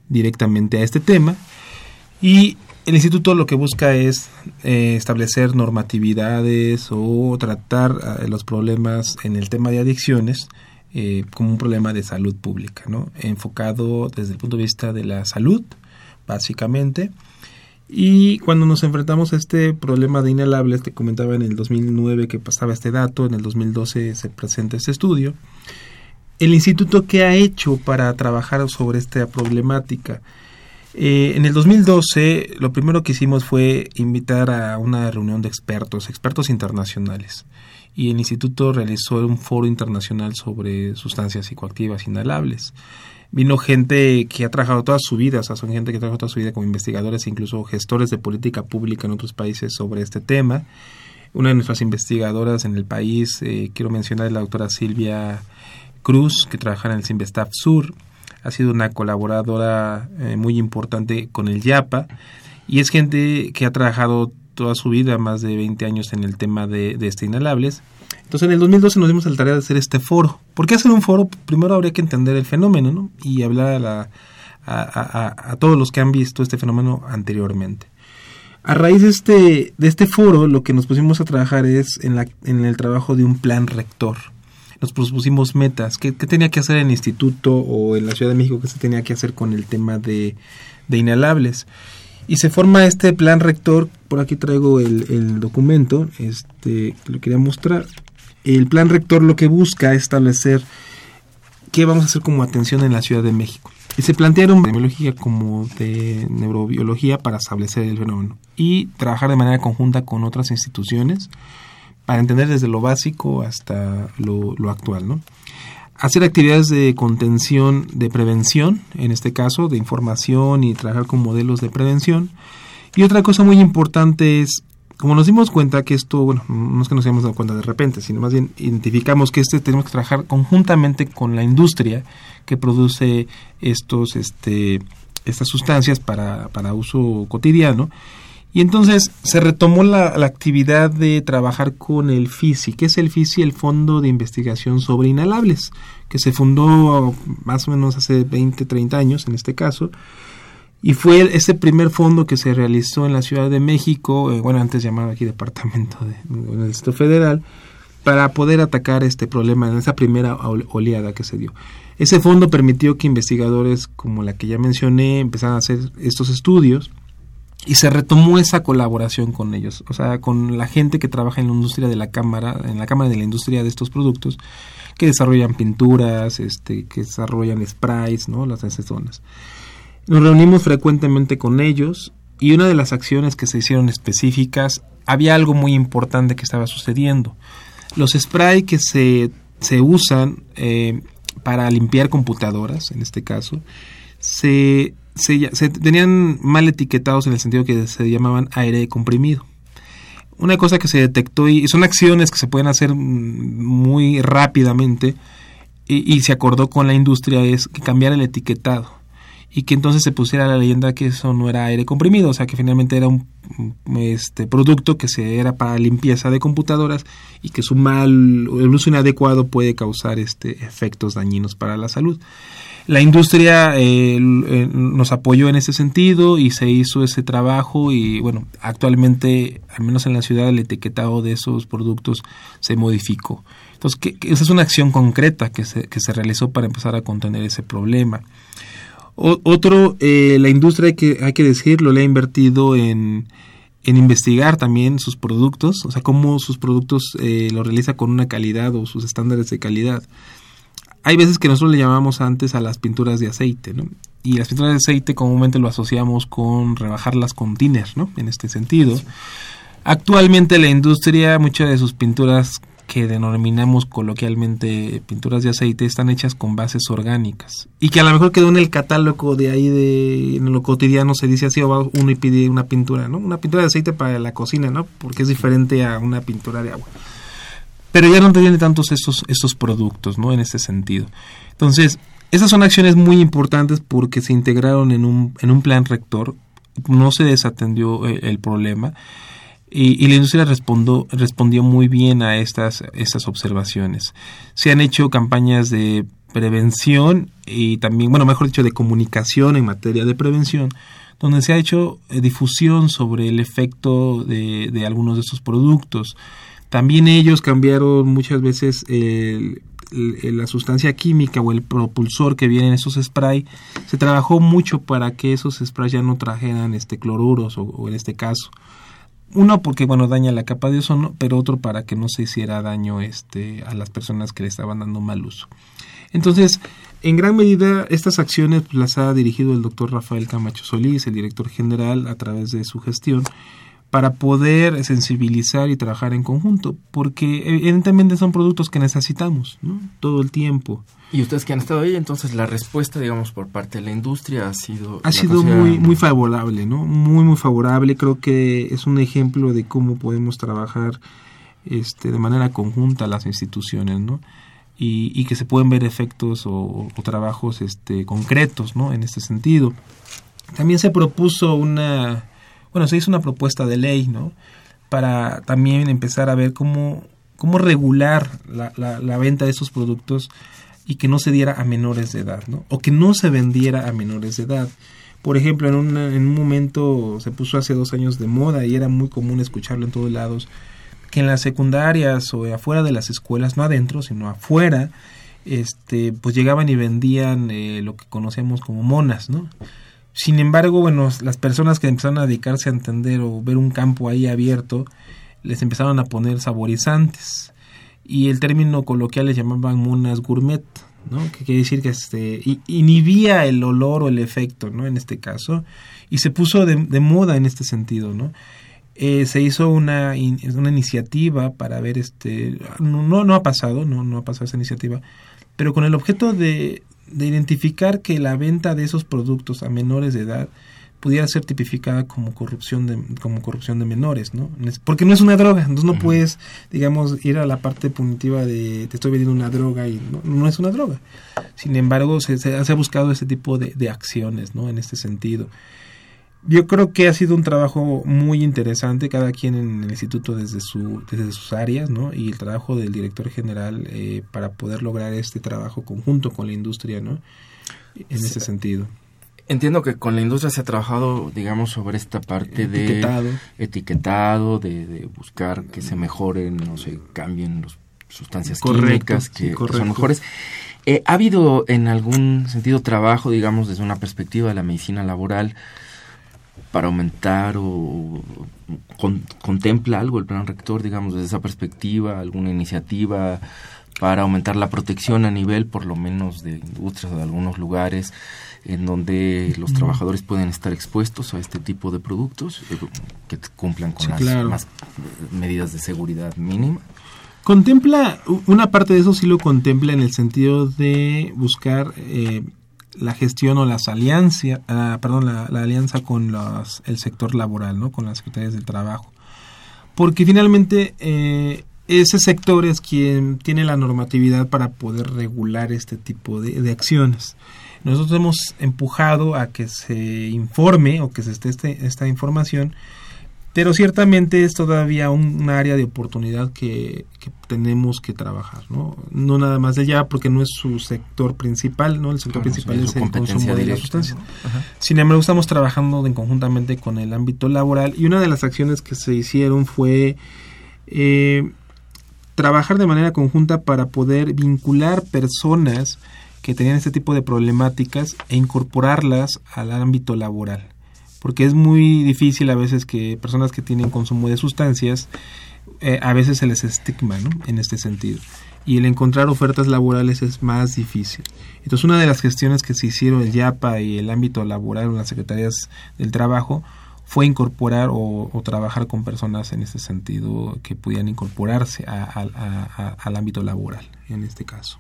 directamente a este tema y el instituto lo que busca es eh, establecer normatividades o tratar eh, los problemas en el tema de adicciones eh, como un problema de salud pública, ¿no? enfocado desde el punto de vista de la salud, básicamente. Y cuando nos enfrentamos a este problema de inhalables, te comentaba en el 2009 que pasaba este dato, en el 2012 se presenta este estudio. El instituto, ¿qué ha hecho para trabajar sobre esta problemática? Eh, en el 2012 lo primero que hicimos fue invitar a una reunión de expertos, expertos internacionales. Y el instituto realizó un foro internacional sobre sustancias psicoactivas inhalables. Vino gente que ha trabajado toda su vida, o sea, son gente que ha trabajado toda su vida como investigadores e incluso gestores de política pública en otros países sobre este tema. Una de nuestras investigadoras en el país, eh, quiero mencionar, es la doctora Silvia Cruz, que trabaja en el Sinvestaf Sur ha sido una colaboradora eh, muy importante con el YAPA y es gente que ha trabajado toda su vida, más de 20 años en el tema de, de este inhalables. Entonces en el 2012 nos dimos a la tarea de hacer este foro. ¿Por qué hacer un foro? Primero habría que entender el fenómeno ¿no? y hablar a, la, a, a, todos los que han visto este fenómeno anteriormente. A raíz de este, de este foro, lo que nos pusimos a trabajar es en, la, en el trabajo de un plan rector nos propusimos metas, ¿Qué, tenía que hacer en el instituto o en la Ciudad de México, qué se tenía que hacer con el tema de, inhalables. Y se forma este plan rector, por aquí traigo el, documento, este, que lo quería mostrar. El plan rector lo que busca es establecer qué vamos a hacer como atención en la Ciudad de México. Y se plantearon biología como de neurobiología para establecer el fenómeno y trabajar de manera conjunta con otras instituciones para entender desde lo básico hasta lo, actual, ¿no? Hacer actividades de contención, de prevención, en este caso, de información y trabajar con modelos de prevención. Y otra cosa muy importante es, como nos dimos cuenta que esto, bueno, no es que nos hayamos dado cuenta de repente, sino más bien identificamos que este tenemos que trabajar conjuntamente con la industria que produce estos, este, estas sustancias para, para uso cotidiano y entonces se retomó la, actividad de trabajar con el FISI. ¿Qué es el FISI? El Fondo de Investigación sobre Inhalables, que se fundó más o menos hace 20, 30 años en este caso. Y fue ese primer fondo que se realizó en la Ciudad de México, eh, bueno, antes llamado aquí Departamento del Distrito Federal, para poder atacar este problema en esa primera oleada que se dio. Ese fondo permitió que investigadores como la que ya mencioné empezaran a hacer estos estudios y se retomó esa colaboración con ellos, o sea, con la gente que trabaja en la industria de la cámara, en la cámara de la industria de estos productos, que desarrollan pinturas, este, que desarrollan sprays, ¿no? Las zonas. Nos reunimos frecuentemente con ellos y una de las acciones que se hicieron específicas, había algo muy importante que estaba sucediendo. Los sprays que se, se usan eh, para limpiar computadoras, en este caso, se, se, tenían mal etiquetados en el sentido que se llamaban aire comprimido una cosa que se detectó y son acciones que se pueden hacer muy rápidamente y, se acordó con la industria es que cambiar el etiquetado y que entonces se pusiera la leyenda que eso no era aire comprimido, o sea que finalmente era un este producto que se era para limpieza de computadoras y que su mal el uso inadecuado puede causar este efectos dañinos para la salud. La industria eh, eh, nos apoyó en ese sentido y se hizo ese trabajo y bueno, actualmente, al menos en la ciudad, el etiquetado de esos productos se modificó. Entonces, que, esa es una acción concreta que se, que se realizó para empezar a contener ese problema. otro, eh, la industria, hay que, hay que decirlo, le ha invertido en, en investigar también sus productos, o sea, cómo sus productos eh, lo realiza con una calidad o sus estándares de calidad hay veces que nosotros le llamamos antes a las pinturas de aceite, ¿no? Y las pinturas de aceite comúnmente lo asociamos con rebajarlas con tiner, ¿no? En este sentido. Actualmente la industria, muchas de sus pinturas que denominamos coloquialmente pinturas de aceite están hechas con bases orgánicas y que a lo mejor quedó en el catálogo de ahí de en lo cotidiano se dice así o va uno y pide una pintura no una pintura de aceite para la cocina no porque es diferente a una pintura de agua pero ya no tiene tantos estos, estos productos, ¿no? En ese sentido. Entonces, esas son acciones muy importantes porque se integraron en un, en un plan rector, no se desatendió el, problema y, la industria respondió, respondió muy bien a estas, estas observaciones. Se han hecho campañas de prevención y también, bueno, mejor dicho, de comunicación en materia de prevención, donde se ha hecho eh, difusión sobre el efecto de, de algunos de estos productos. También ellos cambiaron muchas veces la sustancia química o el propulsor que viene en esos spray. Se trabajó mucho para que esos sprays ya no trajeran este cloruros o, en este caso. Uno porque bueno daña la capa de ozono, pero otro para que no se hiciera daño este a las personas que le estaban dando mal uso. Entonces, en gran medida, estas acciones las ha dirigido el doctor Rafael Camacho Solís, el director general, a través de su gestión para poder sensibilizar y trabajar en conjunto, porque evidentemente son productos que necesitamos ¿no? todo el tiempo. Y ustedes que han estado ahí, entonces la respuesta, digamos, por parte de la industria ha sido... Ha sido muy, muy favorable, ¿no? Muy, muy favorable. Creo que es un ejemplo de cómo podemos trabajar este, de manera conjunta las instituciones, ¿no? Y, y que se pueden ver efectos o, o, trabajos este, concretos, ¿no? En este sentido. También se propuso una bueno, se hizo una propuesta de ley, ¿no? Para también empezar a ver cómo, cómo regular la, la, venta de esos productos y que no se diera a menores de edad, ¿no? O que no se vendiera a menores de edad. Por ejemplo, en, en un momento se puso hace dos años de moda y era muy común escucharlo en todos lados, que en las secundarias o afuera de las escuelas, no adentro, sino afuera, este, pues llegaban y vendían eh, lo que conocemos como monas, ¿no? Sin embargo, bueno, las personas que empezaron a dedicarse a entender o ver un campo ahí abierto, les empezaron a poner saborizantes. Y el término coloquial les llamaban monas gourmet, ¿no? Que quiere decir que este, inhibía el olor o el efecto, ¿no? En este caso. Y se puso de, moda en este sentido, ¿no? Eh, se hizo una, una iniciativa para ver este no, no ha pasado no no ha pasado esa iniciativa pero con el objeto de, de identificar que la venta de esos productos a menores de edad pudiera ser tipificada como corrupción de como corrupción de menores, ¿no? Porque no es una droga, entonces no puedes, digamos, ir a la parte punitiva de te estoy vendiendo una droga y no, es una droga. Sin embargo, se, se, ha buscado ese tipo de, de acciones, ¿no? En este sentido. Yo creo que ha sido un trabajo muy interesante, cada quien en el instituto desde, su, desde sus áreas, ¿no? Y el trabajo del director general eh, para poder lograr este trabajo conjunto con la industria, ¿no? En ese sentido. Entiendo que con la industria se ha trabajado, digamos, sobre esta parte etiquetado. de etiquetado, de, de buscar que se mejoren, no se cambien las sustancias químicas que, son mejores. Eh, ¿Ha habido en algún sentido trabajo, digamos, desde una perspectiva de la medicina laboral, para aumentar o, contempla algo el plan rector, digamos, desde esa perspectiva, alguna iniciativa para aumentar la protección a nivel, por lo menos, de industrias o de algunos lugares en donde los trabajadores pueden estar expuestos a este tipo de productos eh, que cumplan con las, medidas de seguridad mínima. Contempla, una parte de eso sí lo contempla en el sentido de buscar eh, la gestión o las alianzas, ah, perdón, la, alianza con los, el sector laboral, ¿no? Con las secretarías del trabajo. Porque finalmente eh, ese sector es quien tiene la normatividad para poder regular este tipo de, acciones. Nosotros hemos empujado a que se informe o que se esté este, esta información pero ciertamente es todavía un, área de oportunidad que, tenemos que trabajar, ¿no? No nada más de allá, porque no es su sector principal, ¿no? El sector principal es, el consumo de las sustancias. Sin embargo, estamos trabajando en conjuntamente con el ámbito laboral y una de las acciones que se hicieron fue eh, trabajar de manera conjunta para poder vincular personas que tenían este tipo de problemáticas e incorporarlas al ámbito laboral porque es muy difícil a veces que personas que tienen consumo de sustancias, eh, a veces se les estigma ¿no? en este sentido. Y el encontrar ofertas laborales es más difícil. Entonces, una de las gestiones que se hicieron el YAPA y el ámbito laboral en las secretarías del trabajo fue incorporar o, trabajar con personas en este sentido que pudieran incorporarse al ámbito laboral, en este caso.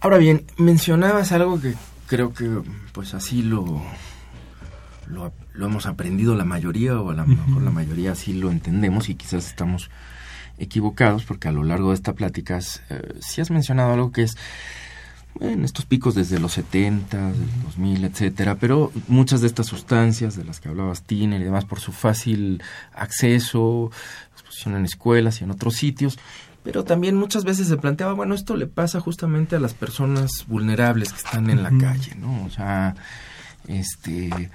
Ahora bien, mencionabas algo que creo que pues así lo, lo, hemos aprendido la mayoría o a lo mejor la mayoría sí lo entendemos y quizás estamos equivocados porque a lo largo de esta plática eh, sí has mencionado algo que es en estos picos desde los 70, del 2000, etcétera, pero muchas de estas sustancias de las que hablabas Tiner y demás por su fácil acceso, exposición en escuelas y en otros sitios, pero también muchas veces se planteaba, bueno, esto le pasa justamente a las personas vulnerables que están en la calle, ¿no? O sea, este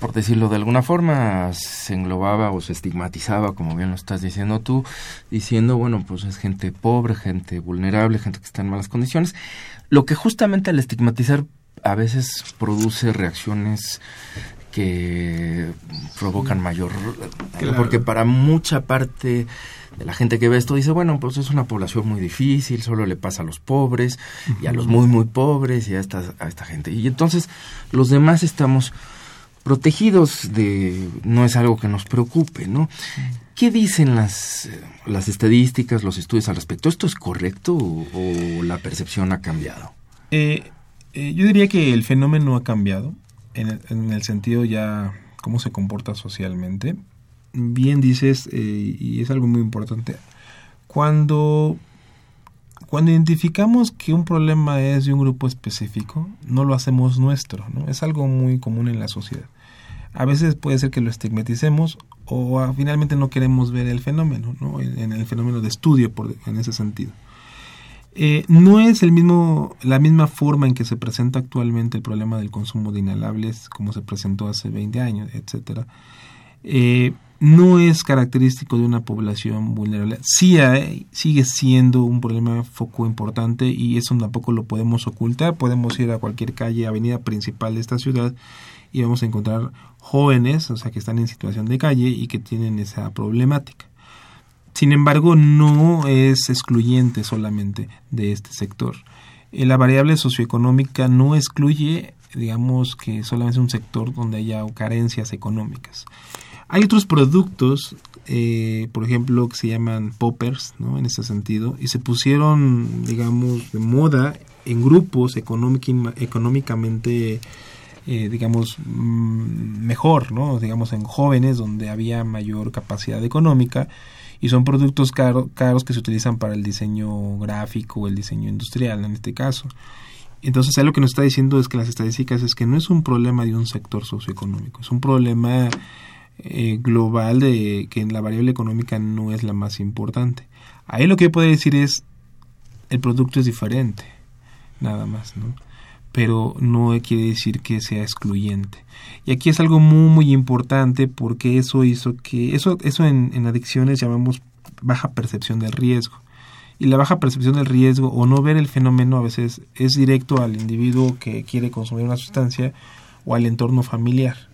por decirlo de alguna forma, se englobaba o se estigmatizaba, como bien lo estás diciendo tú, diciendo, bueno, pues es gente pobre, gente vulnerable, gente que está en malas condiciones. Lo que justamente al estigmatizar a veces produce reacciones que provocan mayor porque para mucha parte de la gente que ve esto dice bueno pues es una población muy difícil solo le pasa a los pobres y a los muy muy pobres y a esta a esta gente. Y entonces los demás estamos protegidos de no es algo que nos preocupe, ¿no? ¿Qué dicen las, las estadísticas, los estudios al respecto? ¿Esto es correcto o, la percepción ha cambiado? Eh, eh, yo diría que el fenómeno ha cambiado en el, en el, sentido ya cómo se comporta socialmente. Bien dices, eh, y es algo muy importante, cuando, cuando identificamos que un problema es de un grupo específico, no lo hacemos nuestro, ¿no? Es algo muy común en la sociedad a veces puede ser que lo estigmaticemos o ah, finalmente no queremos ver el fenómeno, ¿no? en, el fenómeno de estudio por, en ese sentido. Eh, no es el mismo, la misma forma en que se presenta actualmente el problema del consumo de inhalables como se presentó hace 20 años, etcétera. Eh, no es característico de una población vulnerable. Sí sigue siendo un problema foco importante y eso tampoco lo podemos ocultar. Podemos ir a cualquier calle, avenida principal de esta ciudad y vamos a encontrar jóvenes, o sea, que están en situación de calle y que tienen esa problemática. Sin embargo, no es excluyente solamente de este sector. Eh, la variable socioeconómica no excluye, digamos, que solamente es un sector donde haya carencias económicas. Hay otros productos, eh, por ejemplo, que se llaman poppers, ¿no? En este sentido, y se pusieron, digamos, de moda en grupos económicamente eh, digamos, mm, mejor, ¿no? Digamos, en jóvenes donde había mayor capacidad económica y son productos caros que se utilizan para el diseño gráfico o el diseño industrial en este caso. Entonces, lo que nos está diciendo es que las estadísticas es que no es un problema de un sector socioeconómico, es un problema eh, global de que la variable económica no es la más importante. Ahí lo que puede decir es el producto es diferente, nada más, ¿no? pero no quiere decir que sea excluyente. Y aquí es algo muy muy importante porque eso hizo que eso eso en, adicciones llamamos baja percepción del riesgo. Y la baja percepción del riesgo o no ver el fenómeno a veces es directo al individuo que quiere consumir una sustancia o al entorno familiar.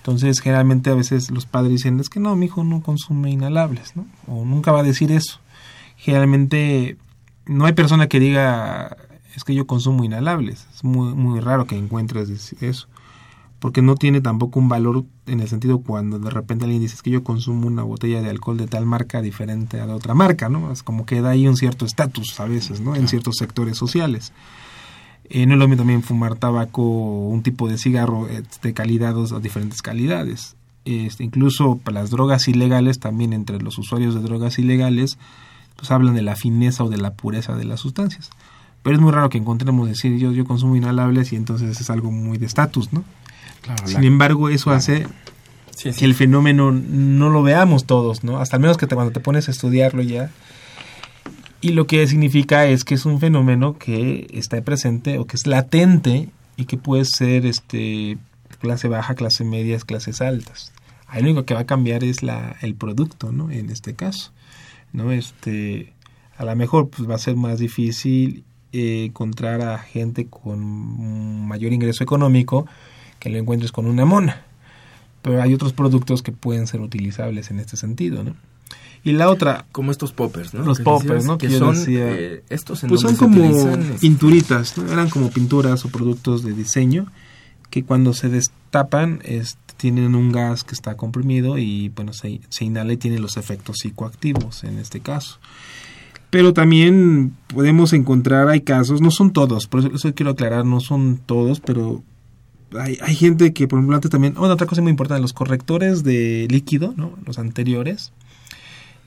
Entonces, generalmente a veces los padres dicen, es que no, mi hijo no consume inhalables, ¿no? O nunca va a decir eso. Generalmente no hay persona que diga, es que yo consumo inhalables. Es muy, muy raro que encuentres eso. porque no tiene tampoco un valor en el sentido cuando de repente alguien dice que yo consumo una botella de alcohol de tal marca diferente a la otra marca, ¿no? Es como que da ahí un cierto estatus a veces, ¿no? En ciertos sectores sociales. Eh, no es lo mismo también fumar tabaco o un tipo de cigarro eh, de calidad o diferentes calidades. Este, incluso para las drogas ilegales, también entre los usuarios de drogas ilegales, pues hablan de la fineza o de la pureza de las sustancias. Pero es muy raro que encontremos decir yo, yo consumo inhalables y entonces es algo muy de estatus, ¿no? Sin embargo, eso hace que el fenómeno no lo veamos todos, ¿no? Hasta menos que cuando te pones a estudiarlo ya. Y lo que significa es que es un fenómeno que está presente o que es latente y que puede ser este clase baja, clase media, clases altas. Ahí lo único que va a cambiar es la, el producto, ¿no? En este caso, ¿no? Este, a lo mejor pues va a ser más difícil eh, encontrar a gente con mayor ingreso económico que lo encuentres con una mona. Pero hay otros productos que pueden ser utilizables en este sentido, ¿no? Y la otra... Como estos poppers, ¿no? Los poppers, ¿no? Que, son... Eh, estos pues son como este, pinturitas, ¿no? Eran como pinturas o productos de diseño que cuando se destapan tienen un gas que está comprimido y bueno, se, se inhala y tiene los efectos psicoactivos en este caso. Pero también podemos encontrar, hay casos, no son todos, por eso quiero aclarar, no son todos, pero hay, hay gente que, por ejemplo, antes también, otra cosa muy importante, los correctores de líquido, ¿no? Los anteriores,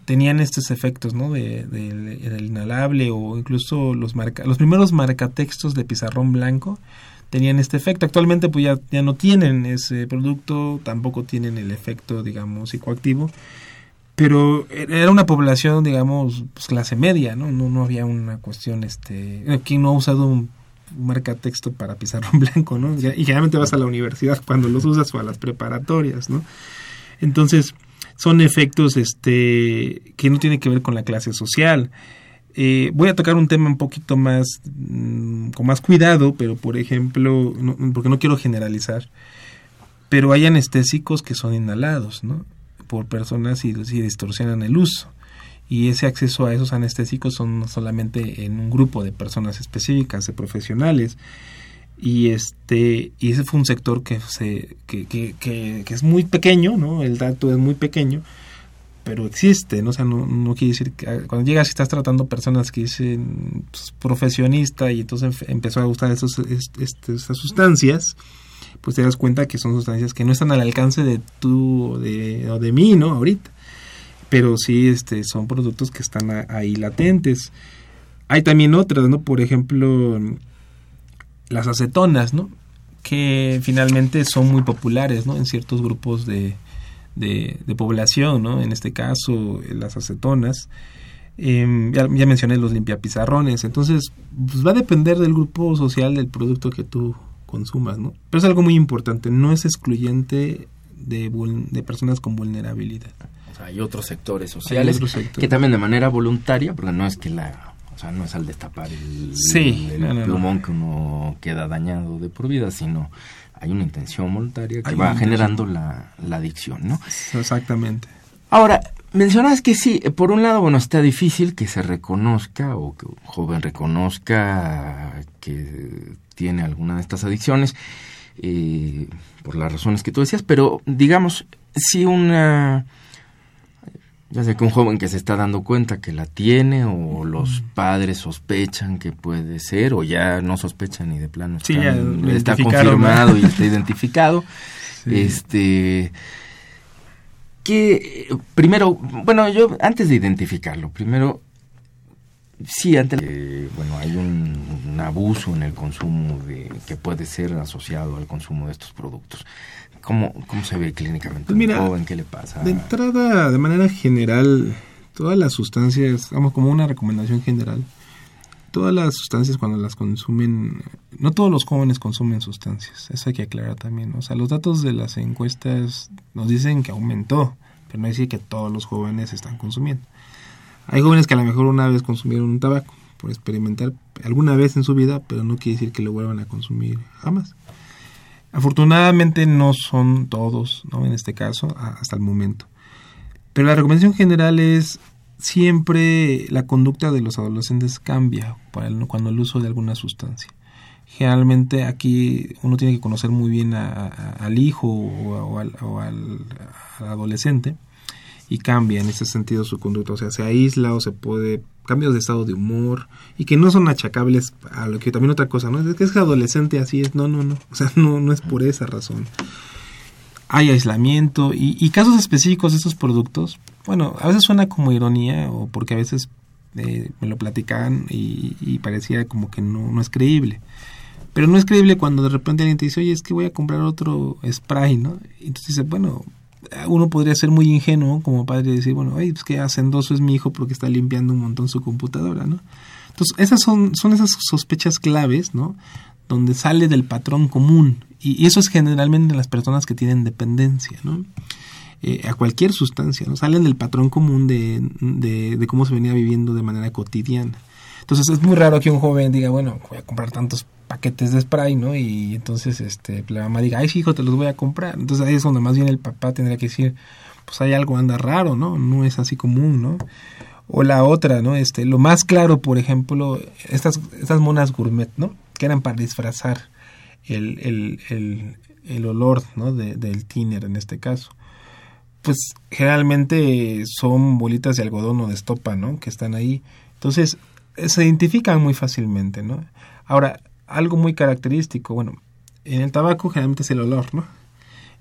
tenían estos efectos, ¿no? De, del inhalable o incluso los marca, los primeros marcatextos de pizarrón blanco tenían este efecto. Actualmente pues ya, ya no tienen ese producto, tampoco tienen el efecto, digamos, psicoactivo. Pero era una población, digamos, pues, clase media, ¿no? ¿no? No había una cuestión, este... Aquí no ha usado un marca texto para pizarrón blanco, ¿no? Y generalmente vas a la universidad cuando los usas o a las preparatorias, ¿no? Entonces, son efectos este, que no tienen que ver con la clase social. Eh, voy a tocar un tema un poquito más, mm, con más cuidado, pero por ejemplo, porque no quiero generalizar, pero hay anestésicos que son inhalados, ¿no? Por personas y, y distorsionan el uso y ese acceso a esos anestésicos son solamente en un grupo de personas específicas, de profesionales. Y este y ese fue un sector que se que, que, que, es muy pequeño, ¿no? El dato es muy pequeño, pero existe, ¿no? O sea, no, no quiere decir que cuando llegas y estás tratando personas que dicen pues, profesionista y entonces empezó a gustar esos, este, esas sustancias, pues te das cuenta que son sustancias que no están al alcance de tú o de, o de mí, ¿no? Ahorita pero sí este, son productos que están ahí latentes. Hay también otras, ¿no? Por ejemplo, las acetonas, ¿no? Que finalmente son muy populares, ¿no? En ciertos grupos de, de, población, ¿no? En este caso, las acetonas. Em, ya, mencioné los limpiapizarrones. Entonces, pues va a depender del grupo social del producto que tú consumas, ¿no? Pero es algo muy importante, no es excluyente de, de personas con vulnerabilidad hay otros sectores sociales que también de manera voluntaria, porque no es que la, o sea, no es al destapar el, plumón que uno queda dañado de por vida, sino hay una intención voluntaria que va generando la, la adicción, ¿no? Exactamente. Ahora, mencionas que sí, por un lado, bueno, está difícil que se reconozca o que un joven reconozca que tiene alguna de estas adicciones, eh, por las razones que tú decías, pero digamos, si una ya sé que un joven que se está dando cuenta que la tiene o los padres sospechan que puede ser o ya no sospechan ni de plano está confirmado y está identificado. Este que primero, bueno, yo antes de identificarlo, primero sí, antes bueno, hay un, abuso en el consumo de que puede ser asociado al consumo de estos productos. ¿Cómo, cómo se ve clínicamente? Pues mira, ¿Qué le pasa? De entrada, de manera general, todas las sustancias, vamos, como una recomendación general, todas las sustancias cuando las consumen, no todos los jóvenes consumen sustancias, eso hay que aclarar también. O sea, los datos de las encuestas nos dicen que aumentó, pero no dice que todos los jóvenes están consumiendo. Hay jóvenes que a lo mejor una vez consumieron un tabaco por experimentar alguna vez en su vida, pero no quiere decir que lo vuelvan a consumir jamás. Afortunadamente no son todos, ¿no? En este caso, hasta el momento. Pero la recomendación general es siempre la conducta de los adolescentes cambia cuando el uso de alguna sustancia. Generalmente aquí uno tiene que conocer muy bien al hijo o, al, adolescente y cambia en ese sentido su conducta, o sea, se aísla o se puede cambios de estado de humor y que no son achacables a lo que también otra cosa, ¿no? Es que es adolescente así es, no, no, no, o sea, no, no es por esa razón. Hay aislamiento y, casos específicos de estos productos, bueno, a veces suena como ironía o porque a veces eh, me lo platicaban y, parecía como que no, no es creíble. Pero no es creíble cuando de repente alguien te dice, oye, es que voy a comprar otro spray, ¿no? Y entonces dices, bueno, uno podría ser muy ingenuo como padre y decir, bueno, pues que hacendoso es mi hijo porque está limpiando un montón su computadora, ¿no? Entonces, esas son, son esas sospechas claves, ¿no? Donde sale del patrón común. Y, eso es generalmente en las personas que tienen dependencia, ¿no? Eh, a cualquier sustancia, ¿no? Salen del patrón común de, de cómo se venía viviendo de manera cotidiana. Entonces es muy raro que un joven diga, bueno, voy a comprar tantos paquetes de spray, ¿no? Y entonces este, la mamá diga, ay, sí, hijo, te los voy a comprar. Entonces ahí es donde más bien el papá tendría que decir, pues hay algo anda raro, ¿no? No es así común, ¿no? O la otra, ¿no? Este, lo más claro, por ejemplo, estas, estas monas gourmet, ¿no? Que eran para disfrazar el, el, el, el olor, ¿no? De, del tiner en este caso. Pues generalmente son bolitas de algodón o de estopa, ¿no? Que están ahí. Entonces, se identifican muy fácilmente, ¿no? Ahora, algo muy característico. Bueno, en el tabaco generalmente es el olor, ¿no?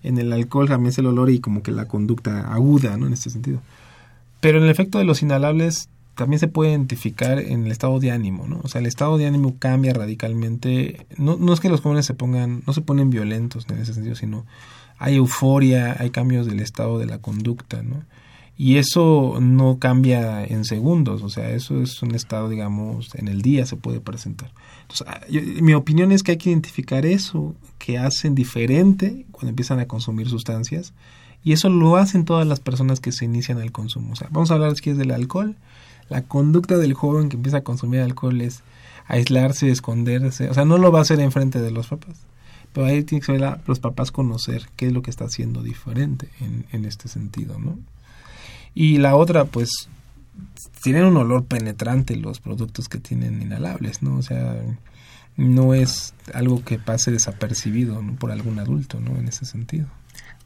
En el alcohol también es el olor y como que la conducta aguda, ¿no? En este sentido. Pero en el efecto de los inhalables también se puede identificar en el estado de ánimo, ¿no? O sea, el estado de ánimo cambia radicalmente. No, no es que los jóvenes se pongan, no se ponen violentos en ese sentido, sino hay euforia, hay cambios del estado de la conducta, ¿no? Y eso no cambia en segundos, o sea, eso es un estado, digamos, en el día se puede presentar. Entonces, ah, mi opinión es que hay que identificar eso que hacen diferente cuando empiezan a consumir sustancias y eso lo hacen todas las personas que se inician al consumo. O sea, vamos a hablar es del alcohol. La conducta del joven que empieza a consumir alcohol es aislarse, esconderse, o sea, no lo va a hacer enfrente de los papás. Pero ahí tiene que ser los papás conocer qué es lo que está haciendo diferente en, en este sentido, ¿no? Y la otra, pues, tienen un olor penetrante los productos que tienen inhalables, ¿no? O sea, no es algo que pase desapercibido por algún adulto, ¿no? En ese sentido.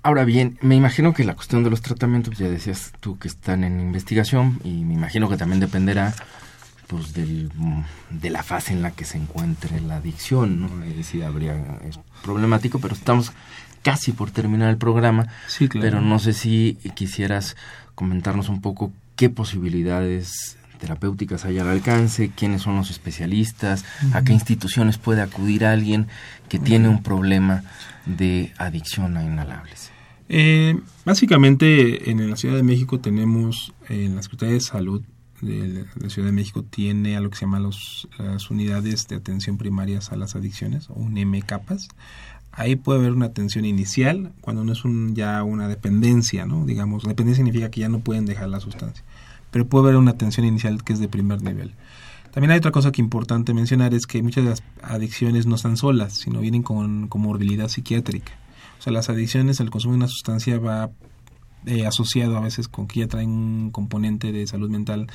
Ahora bien, me imagino que la cuestión de los tratamientos, ya decías tú que están en investigación y me imagino que también dependerá pues del, de la fase en la que se encuentre la adicción, ¿no? Es decir, habría, es problemático, pero estamos casi por terminar el programa, sí, claro. pero no sé si quisieras comentarnos un poco qué posibilidades terapéuticas hay al alcance, quiénes son los especialistas, a qué instituciones puede acudir alguien que tiene un problema de adicción a inhalables. Eh, básicamente en la Ciudad de México tenemos, en la Secretaría de Salud de la Ciudad de México tiene a lo que se llama los, las unidades de atención primarias a las adicciones, o un MCAPAS. Ahí puede haber una atención inicial cuando no es un, ya una dependencia, ¿no? Digamos, dependencia significa que ya no pueden dejar la sustancia, pero puede haber una atención inicial que es de primer nivel. También hay otra cosa que importante mencionar es que muchas de las adicciones no están solas, sino vienen con comorbilidad psiquiátrica. O sea, las adicciones, el consumo de una sustancia va eh, asociado a veces con que ya traen un componente de salud mental,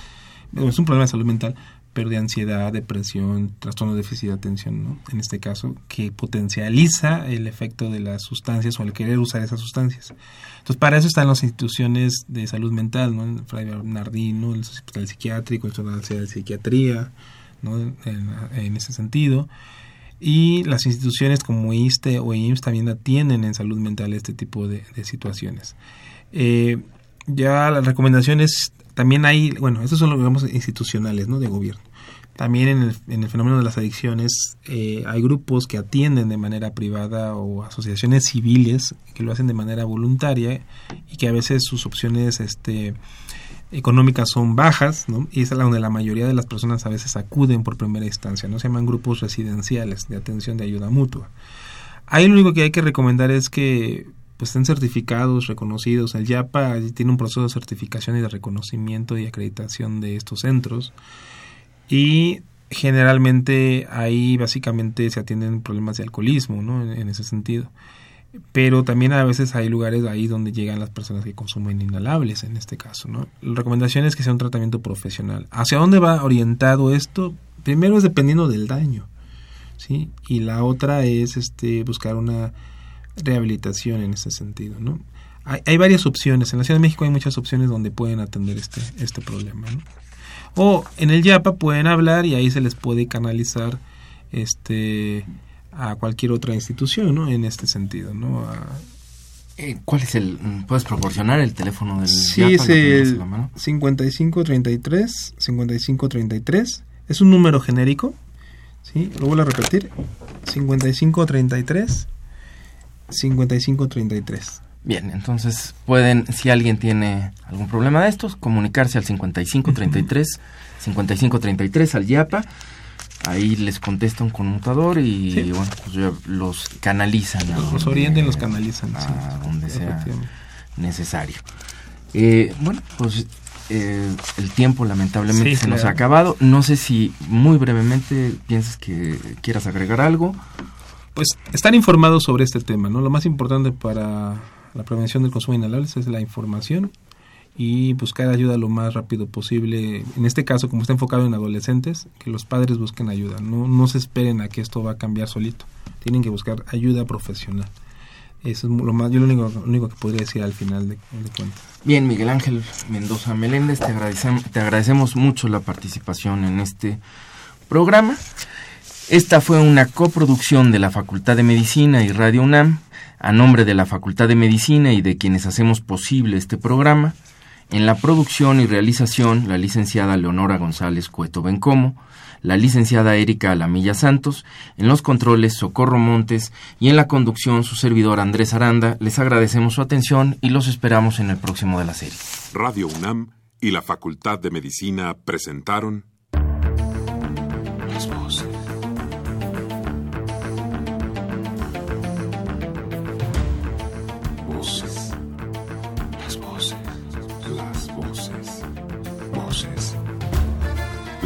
es un problema de salud mental, pero de ansiedad, depresión, trastorno de déficit de atención, ¿no? en este caso, que potencializa el efecto de las sustancias o el querer usar esas sustancias. Entonces, para eso están las instituciones de salud mental, ¿no? el Fray Bernardino, el Hospital Psiquiátrico, el Centro de Psiquiatría, ¿no? en, ese sentido. Y las instituciones como ISTE o IMSS también atienden en salud mental este tipo de, situaciones. Eh, ya las recomendaciones también hay, bueno, estos son los digamos institucionales, ¿no? De gobierno. También en el, en el fenómeno de las adicciones eh, hay grupos que atienden de manera privada o asociaciones civiles que lo hacen de manera voluntaria y que a veces sus opciones este, económicas son bajas, ¿no? Y es a donde la mayoría de las personas a veces acuden por primera instancia, ¿no? Se llaman grupos residenciales de atención de ayuda mutua. Ahí lo único que hay que recomendar es que pues estén certificados, reconocidos. El YAPA tiene un proceso de certificación y de reconocimiento y acreditación de estos centros. Y generalmente ahí básicamente se atienden problemas de alcoholismo, ¿no? En, ese sentido. Pero también a veces hay lugares ahí donde llegan las personas que consumen inhalables, en este caso, ¿no? La recomendación es que sea un tratamiento profesional. ¿Hacia dónde va orientado esto? Primero es dependiendo del daño. ¿sí? Y la otra es este buscar una rehabilitación en ese sentido, ¿no? Hay, hay varias opciones. En la Ciudad de México hay muchas opciones donde pueden atender este, este problema, ¿no? O en el YAPA pueden hablar y ahí se les puede canalizar este a cualquier otra institución, ¿no? En este sentido, ¿no? A, eh, ¿Cuál es el...? ¿Puedes proporcionar el teléfono del Sí, YAPA? es ¿Lo tienes el a la mano? 5533, 5533. Es un número genérico. ¿Sí? Lo vuelvo a repetir. 5533, 5533. Bien, entonces pueden, si alguien tiene algún problema de estos, comunicarse al 5533, 5533 al YAPA. Ahí les contesta un conmutador y Sí. bueno, pues ya los canalizan. Los donde- orientan, los canalizan. A sí. donde sea necesario. Eh, bueno, pues eh, el tiempo lamentablemente Sí, se nos ha acabado. No sé si muy brevemente piensas que quieras agregar algo. Pues estar informados sobre este tema, ¿no? Lo más importante para la prevención del consumo de inhalables es la información y buscar ayuda lo más rápido posible. En este caso, como está enfocado en adolescentes, que los padres busquen ayuda. No, no se esperen a que esto va a cambiar solito. Tienen que buscar ayuda profesional. Eso es lo más, yo lo único, lo único que podría decir al final de, de cuentas. Bien, Miguel Ángel Mendoza Meléndez, te agradecemos, te agradecemos mucho la participación en este programa. Esta fue una coproducción de la Facultad de Medicina y Radio UNAM, a nombre de la Facultad de Medicina y de quienes hacemos posible este programa. En la producción y realización, la licenciada Leonora González Cueto Bencomo, la licenciada Erika Alamilla Santos, en los controles Socorro Montes y en la conducción su servidor Andrés Aranda. Les agradecemos su atención y los esperamos en el próximo de la serie. Radio UNAM y la Facultad de Medicina presentaron